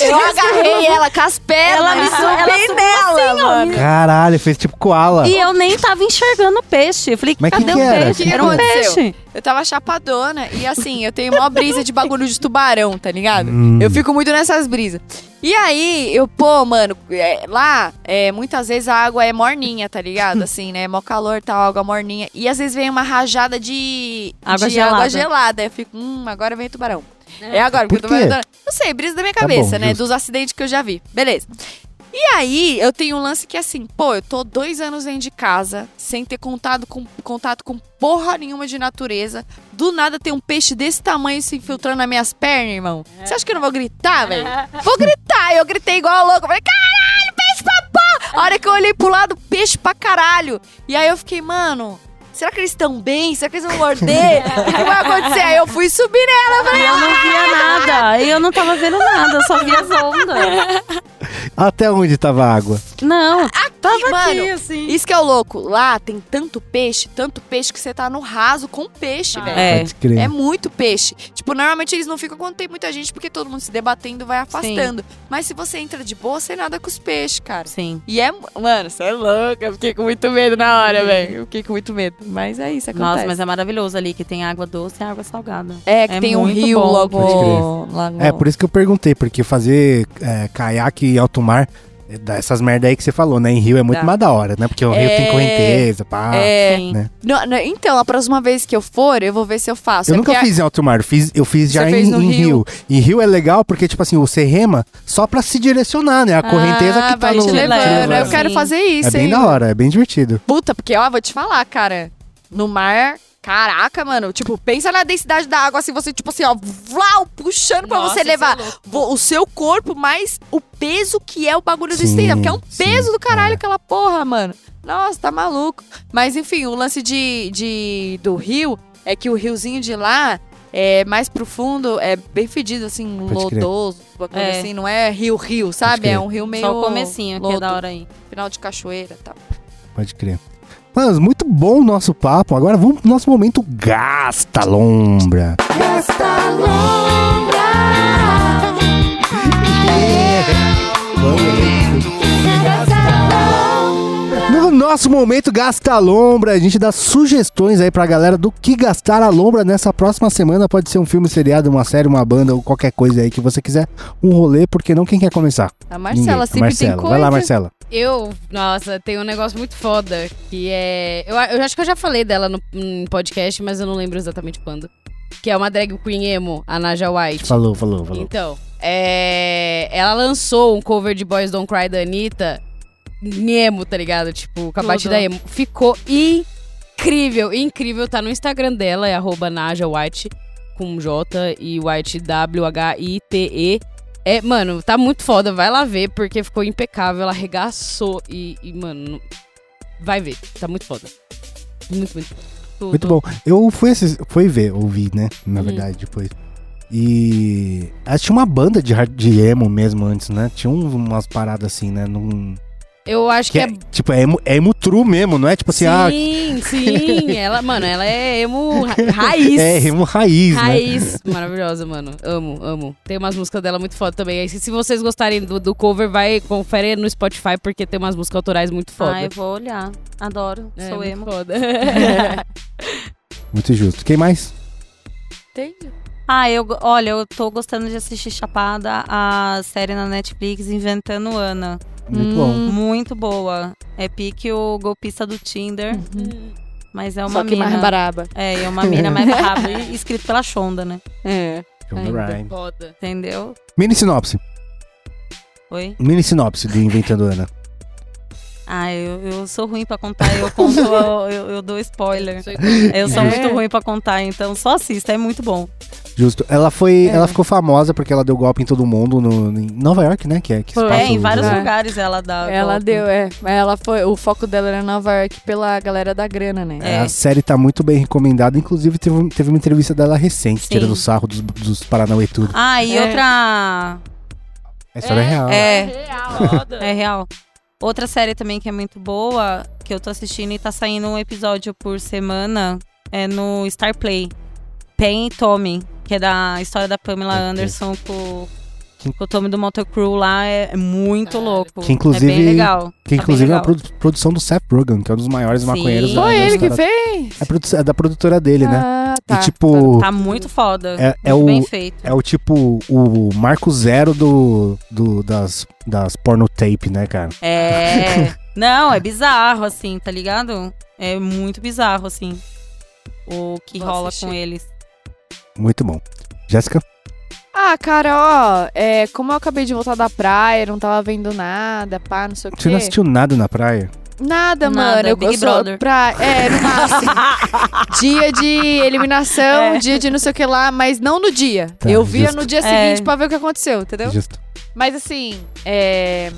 Eu agarrei ela com as pernas. Ela me subiu, ela subi subiu nela, assim, mano. Caralho, fez tipo koala. E eu nem tava enxergando o peixe. Eu falei, Mas que cadê que o era? peixe? Que Era um aconteceu? peixe. Eu tava chapadona e assim, eu tenho uma brisa de bagulho de tubarão, tá ligado? Hum. Eu fico muito nessas brisas. E aí, eu, pô, mano, é, lá, é, muitas vezes a água é morninha, tá ligado? Assim, né? Mó calor, tal, água morninha. E às vezes vem uma rajada de, Água de gelada. água gelada. Eu fico, hum, agora vem tubarão. É, agora, porque Por eu tô vendo. Não sei, brisa da minha Tá cabeça, bom, né? justo. Dos acidentes que eu já vi. Beleza. E aí, eu tenho um lance que é assim, pô, eu tô dois anos dentro de casa, sem ter contato com, contato com porra nenhuma de natureza. Do nada tem um peixe desse tamanho se infiltrando nas minhas pernas, irmão. Você acha que eu não vou gritar, velho? Vou gritar! Eu gritei igual a louca. Falei, caralho, peixe pra porra! A hora que eu olhei pro lado, peixe pra caralho. E aí eu fiquei, mano. Será que eles estão bem? Será que eles vão morder? O que, vai acontecer? Aí eu fui subir nela. Eu falei, eu não via nada. E eu não tava vendo nada, eu só via as ondas. Até onde tava a água? Não, tava mano, aqui, assim. Isso que é o louco. Lá tem tanto peixe, tanto peixe que você tá no raso com peixe, Ah. velho. É. É muito peixe. Tipo, normalmente eles não ficam quando tem muita gente, porque todo mundo se debatendo vai afastando. Mas se você entra de boa, você nada com os peixes, cara. Sim. E é. Mano, você é louca. Eu fiquei com muito medo na hora, velho. Eu fiquei com muito medo. Mas é isso, acontece. Nossa, mas é maravilhoso ali, que tem água doce e água salgada. É, que é tem um muito rio bom. logo. No- É, por isso que eu perguntei, porque fazer é, caiaque e alto mar, é, dá essas merda aí que você falou, né? Em rio é muito Dá. mais da hora, né? Porque o rio É. tem correnteza, pá. É. Sim. né? Não, não, então, a próxima vez que eu for, eu vou ver se eu faço. Eu É nunca porque a- fiz em alto mar, eu fiz, eu fiz já em, em rio. rio. Em rio é legal porque, tipo assim, você rema só pra se direcionar, né? A correnteza Ah, que tá vai no. te te levando. levando. Eu quero Sim. fazer É isso, bem hein? da hora, é bem divertido. Puta, porque, ó, vou te falar, cara. No mar, caraca, mano. Tipo, pensa na densidade da água, assim, você, tipo assim, ó, vlau, puxando pra Nossa, você isso levar é o seu corpo, mais o peso que é o bagulho do Sim, stand Porque é um sim, peso do caralho é. aquela porra, mano. Nossa, tá maluco. Mas, enfim, o lance de, de, do rio é que o riozinho de lá É mais profundo, é bem fedido, assim, Pode lodoso, É. assim, não é rio-rio, sabe? É um rio meio. Só o comecinho, que é lodo, da hora aí. Final de cachoeira e tal. Pode crer. Mas muito bom o nosso papo. Agora vamos pro nosso momento Gasta Lombra. Gasta Lombra! No nosso momento Gasta Lombra, a gente dá sugestões aí pra galera do que gastar a lombra nessa próxima semana. Pode ser um filme, seriado, uma série, uma banda ou qualquer coisa aí que você quiser. Um rolê, porque não quem quer começar? A Marcela Ninguém. sempre Marcela. tem coisa. Vai lá, Marcela. Eu, nossa, tem um negócio muito foda, que é... Eu, eu acho que eu já falei dela no em podcast, mas eu não lembro exatamente quando. Que é uma drag queen emo, a Naja White. Falou, falou, falou. Então, é... Ela lançou um cover de Boys Don't Cry da Anitta em emo, tá ligado? Tipo, com a batida emo. Ficou incrível, incrível. Tá no Instagram dela, é arroba Naja White, com J e White W-H-I-T-E. É, mano, tá muito foda. Vai lá ver, porque ficou impecável. Ela arregaçou e, e, mano, vai ver. Tá muito foda. Muito, muito. Tudo. Muito bom. Eu fui, assis- fui ver, ouvi, né? Na Hum. verdade, depois. E. Que tinha uma banda de, hard- de emo mesmo antes, né? Tinha um- umas paradas assim, né? Num, Eu acho que que, é, é. tipo, é emo, é emo true mesmo, não é tipo assim, ah. sim, sim. Ela, mano, ela é emo ra- raiz. É emo raiz, né? Raiz, maravilhosa, mano. Amo, amo. Tem umas músicas dela muito foda também. Aí, se, vocês gostarem do, do cover, vai, confere no Spotify, porque tem umas músicas autorais muito foda. Ah, eu vou olhar. Adoro. É, Sou muito emo. foda. Muito justo. Quem mais? Entendi. Ah, eu, olha, eu tô gostando de assistir Chapada a série na Netflix Inventando Ana. Muito Hum. bom. Muito boa. É pique o golpista do Tinder, mas é uma Só que mina. mais baraba. É, é uma mina mais braba e escrito pela Shonda, né? É. Rhimes. foda. Entendeu? Mini sinopse. Oi? Mini sinopse do Inventando Ana. Ah, eu, eu sou ruim pra contar, eu conto, eu, eu, eu dou spoiler. Eu sou É. muito ruim pra contar, então só assista, é muito bom. Justo. Ela foi. É. Ela ficou famosa porque ela deu golpe em todo mundo no, em Nova York, né? Que é, que É, em o- vários É. lugares ela dá. Ela golpe. deu, é. Mas ela foi. O foco dela era Nova York pela galera da grana, né? É, É. A série tá muito bem recomendada. Inclusive, teve, teve uma entrevista dela recente, Sim. tirando sarro dos, dos Paranauê e tudo. Ah, e É. outra. A história é, real. É. real. Foda. É real. Outra série também que é muito boa, que eu tô assistindo e tá saindo um episódio por semana, é no Star Play. Pen e Tommy, que é da história da Pamela. Anderson com, com o Tommy do Motor Crew lá. É, é muito Caralho. louco. Que inclusive- É bem legal. Que Tá inclusive é uma legal. produ- produção do Seth Rogen, que é um dos maiores Sim. maconheiros da Foi ele que fez? É, é da produtora dele, né? Ah, tá. E tipo, Tá muito foda. É- é muito o- bem feito. é o tipo o marco zero do, do- das, das porno tape, né, cara? É. Não, é bizarro, assim, tá ligado? É muito bizarro, assim. O que Vou rola assistir. com eles. Muito bom. Jéssica? Ah, cara, ó, é, como eu acabei de voltar da praia, não tava vendo nada, pá, não sei o quê. Você não assistiu nada na praia? Nada, Nada, mano. Eu, Big eu Brother. pra. É, no máximo. dia de eliminação, É. dia de não sei o que lá, mas não no dia. Tá, eu via justo. no dia É. seguinte pra ver o que aconteceu, entendeu? Justo. Mas assim, é.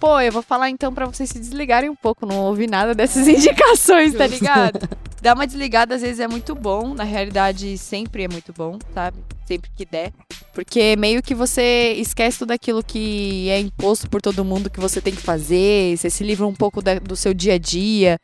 Pô, eu vou falar então pra vocês se desligarem um pouco. Não ouvi nada dessas indicações, tá ligado? Dar uma desligada às vezes é muito bom. Na realidade, sempre é muito bom, sabe? Sempre que der. Porque meio que você esquece tudo aquilo que é imposto por todo mundo que você tem que fazer. Você se livra um pouco da- do seu dia a dia.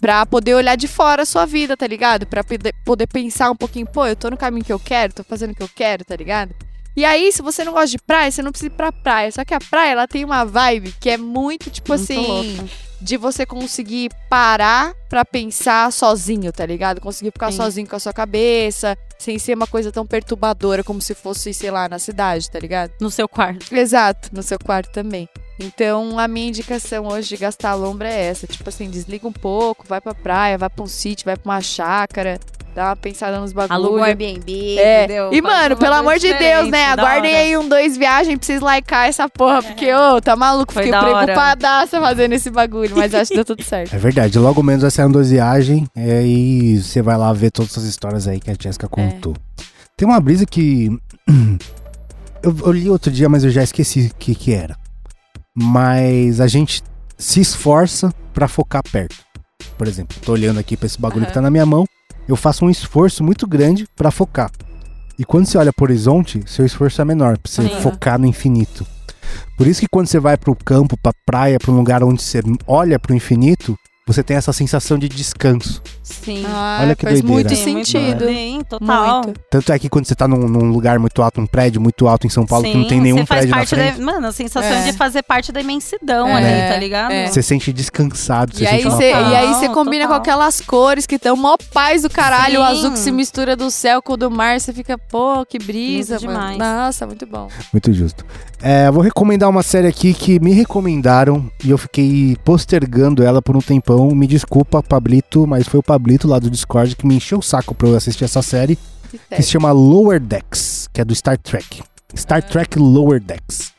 Pra poder olhar de fora a sua vida, tá ligado? Pra poder pensar um pouquinho, pô, eu tô no caminho que eu quero, tô fazendo o que eu quero, tá ligado? E aí, se você não gosta de praia, você não precisa ir pra praia. Só que a praia, ela tem uma vibe que é muito, tipo Muito assim, louca. de você conseguir parar pra pensar sozinho, tá ligado? Conseguir ficar Sim. sozinho com a sua cabeça, sem ser uma coisa tão perturbadora como se fosse, sei lá, na cidade, tá ligado? No seu quarto. Exato, no seu quarto também. Então, a minha indicação hoje de gastar a lombra é essa. Tipo assim, desliga um pouco, vai pra praia, vai pra um sítio, vai pra uma chácara, dá uma pensada nos bagulhos. Airbnb, É. entendeu? E, Faz mano, pelo amor de Deus, né? Aguardem aí um dois viagem pra vocês likear essa porra, porque, ô, tá maluco. Foi Fiquei da hora. preocupadaça fazendo esse bagulho, mas acho que deu tudo certo. É verdade. Logo menos vai sair um dois viagem. é, E você vai lá ver todas essas histórias aí que a Jéssica contou. Tem uma brisa que. eu, eu li outro dia, mas eu já esqueci o que, que era. Mas a gente se esforça pra focar perto. Por exemplo, tô olhando aqui pra esse bagulho Aham. que tá na minha mão. Eu faço um esforço muito grande pra focar. E quando você olha pro horizonte, seu esforço é menor, pra você Sim. focar no infinito. Por isso que quando você vai pro campo, pra praia, pra um lugar onde você olha pro infinito, você tem essa sensação de descanso. Sim. Ah, Olha que faz doideira. muito Sim, muito sentido. bem, total. Muito. Tanto é que quando você tá num, num lugar muito alto, um prédio muito alto em São Paulo, que não tem Sim, nenhum você faz prédio na parte frente, Da, mano, a sensação É. de fazer parte da imensidão É, ali, tá ligado? é. você sente descansado, você E aí, sente paz. e aí você combina Total. com aquelas cores que estão mó paz do caralho, o Sim. azul que se mistura do céu com o do mar, você fica, pô, que brisa, Lindo mano. demais. Nossa, muito bom. Muito justo. É, vou recomendar uma série aqui que me recomendaram e eu fiquei postergando ela por um tempão. Me desculpa, Pablito, mas foi o Pablito lá do Discord que me encheu o saco pra eu assistir essa série, que se chama Lower Decks, que é do Star Trek. Star Trek Lower Decks.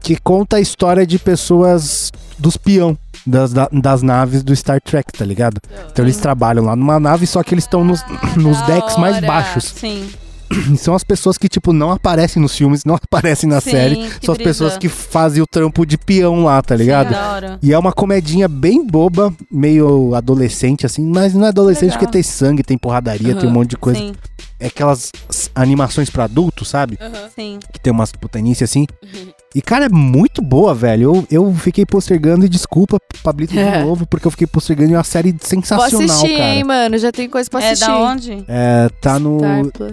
Que conta a história de pessoas dos peão das, da- das naves do Star Trek, tá ligado? Então eles trabalham lá numa nave, só que eles estão nos, nos decks mais baixos. Sim. São as pessoas que, tipo, não aparecem nos filmes, não aparecem na Sim, série. São as brisa. pessoas que fazem o trampo de peão lá, tá ligado? Da hora. E é uma comedinha bem boba, meio adolescente, assim, mas não é adolescente Legal. porque tem sangue, tem porradaria, tem um monte de coisa. Sim, É aquelas animações pra adultos, sabe? sim. Que tem umas putanices assim. E, cara, é muito boa, velho. Eu, eu fiquei postergando e desculpa, Pablito, de É. novo, porque eu fiquei postergando e é uma série Vou sensacional, assistir, cara. hein, mano. Já tem coisa pra É assistir. da onde? É, tá no.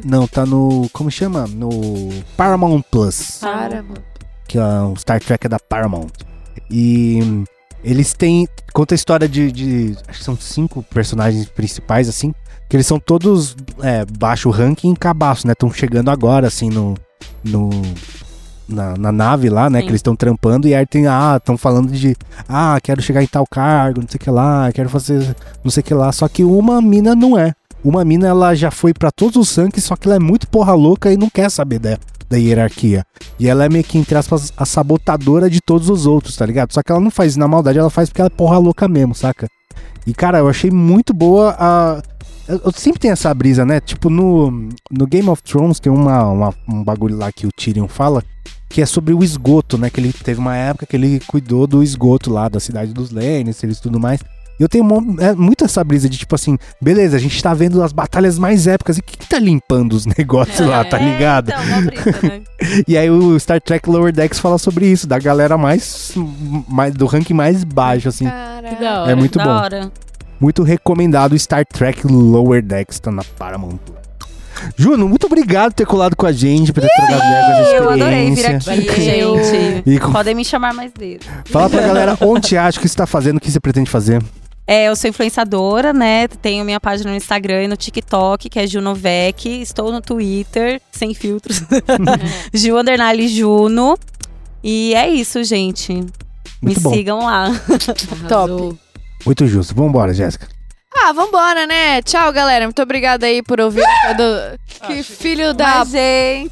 Não, tá no. Como chama? No Paramount Plus. Para, mano. que é o Star Trek é da Paramount. E eles têm. Conta a história de, de- Acho que são cinco personagens principais, assim. Que eles são todos é, baixo ranking e cabaço, né? Estão chegando agora, assim, no. no na, na nave lá, né? Sim. Que eles estão trampando. E aí tem. Ah, estão falando de. Ah, quero chegar em tal cargo, não sei o que lá. Quero fazer não sei o que lá. Só que uma mina não é. Uma mina, ela já foi pra todos os ranks, só que ela é muito porra louca e não quer saber da, da hierarquia. E ela é meio que, entre aspas, a sabotadora de todos os outros, tá ligado? Só que ela não faz isso na maldade, ela faz porque ela é porra louca mesmo, saca? E, cara, eu achei muito boa a. Eu, eu sempre tenho essa brisa, né? Tipo, no, no Game of Thrones tem uma, uma- um bagulho lá que o Tyrion fala, que é sobre o esgoto, né? Que ele teve uma época que ele cuidou do esgoto lá da cidade dos Lannisters e tudo mais. E eu tenho mo- é, muito essa brisa de tipo assim, beleza, a gente tá vendo as batalhas mais épicas e quem que tá limpando os negócios lá, tá É, ligado? Então, uma brisa, né? E aí o Star Trek Lower Decks fala sobre isso, da galera mais, mais do ranking mais baixo, assim. Hora. É muito da bom. hora. Muito recomendado Star Trek Lower Decks, tá na Paramount. Juno, muito obrigado por ter colado com a gente, por ter trocado ideia com essa Eu adorei vir experiência. aqui, gente. E com- Podem me chamar mais vezes. Fala pra galera onde você acha que você tá fazendo, o que você pretende fazer. É, eu sou influenciadora, né? Tenho minha página no Instagram e no TikTok, que é Junovec. Estou no Twitter, sem filtros. Ju Underline Juno. E é isso, gente. Muito Me bom. sigam lá. Arrasou. Muito justo. Vambora, Jéssica. Ah, vambora, né? Tchau, galera. Muito obrigada aí por ouvir. todo- Que filho da Mas, gente.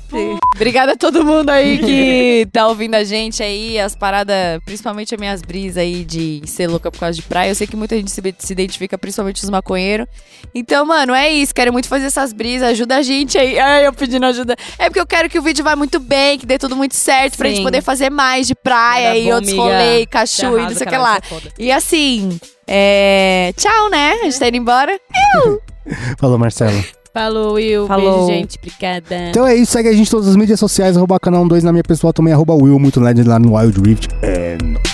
Obrigada a todo mundo aí que tá ouvindo a gente aí, as paradas, principalmente as minhas brisas aí de ser louca por causa de praia. Eu sei que muita gente se, se identifica, principalmente os maconheiros. Então, mano, é isso. Quero muito fazer essas brisas. Ajuda a gente aí. Ai, eu pedindo ajuda. É porque eu quero que o vídeo vá muito bem, que dê tudo muito certo, pra Sim. gente poder fazer mais de praia Tá e bom, outros amiga. rolê, Você cachu e não sei o que lá. é. E assim, é... tchau, né? A gente tá indo embora. Falou, Marcelo. Falou, Will. Falou. Beijo, gente. Obrigada. Então é isso, segue a gente em todas as mídias sociais, arroba canal 2 na minha pessoal, também arroba Will, muito LED lá no Wild Rift. É nóis.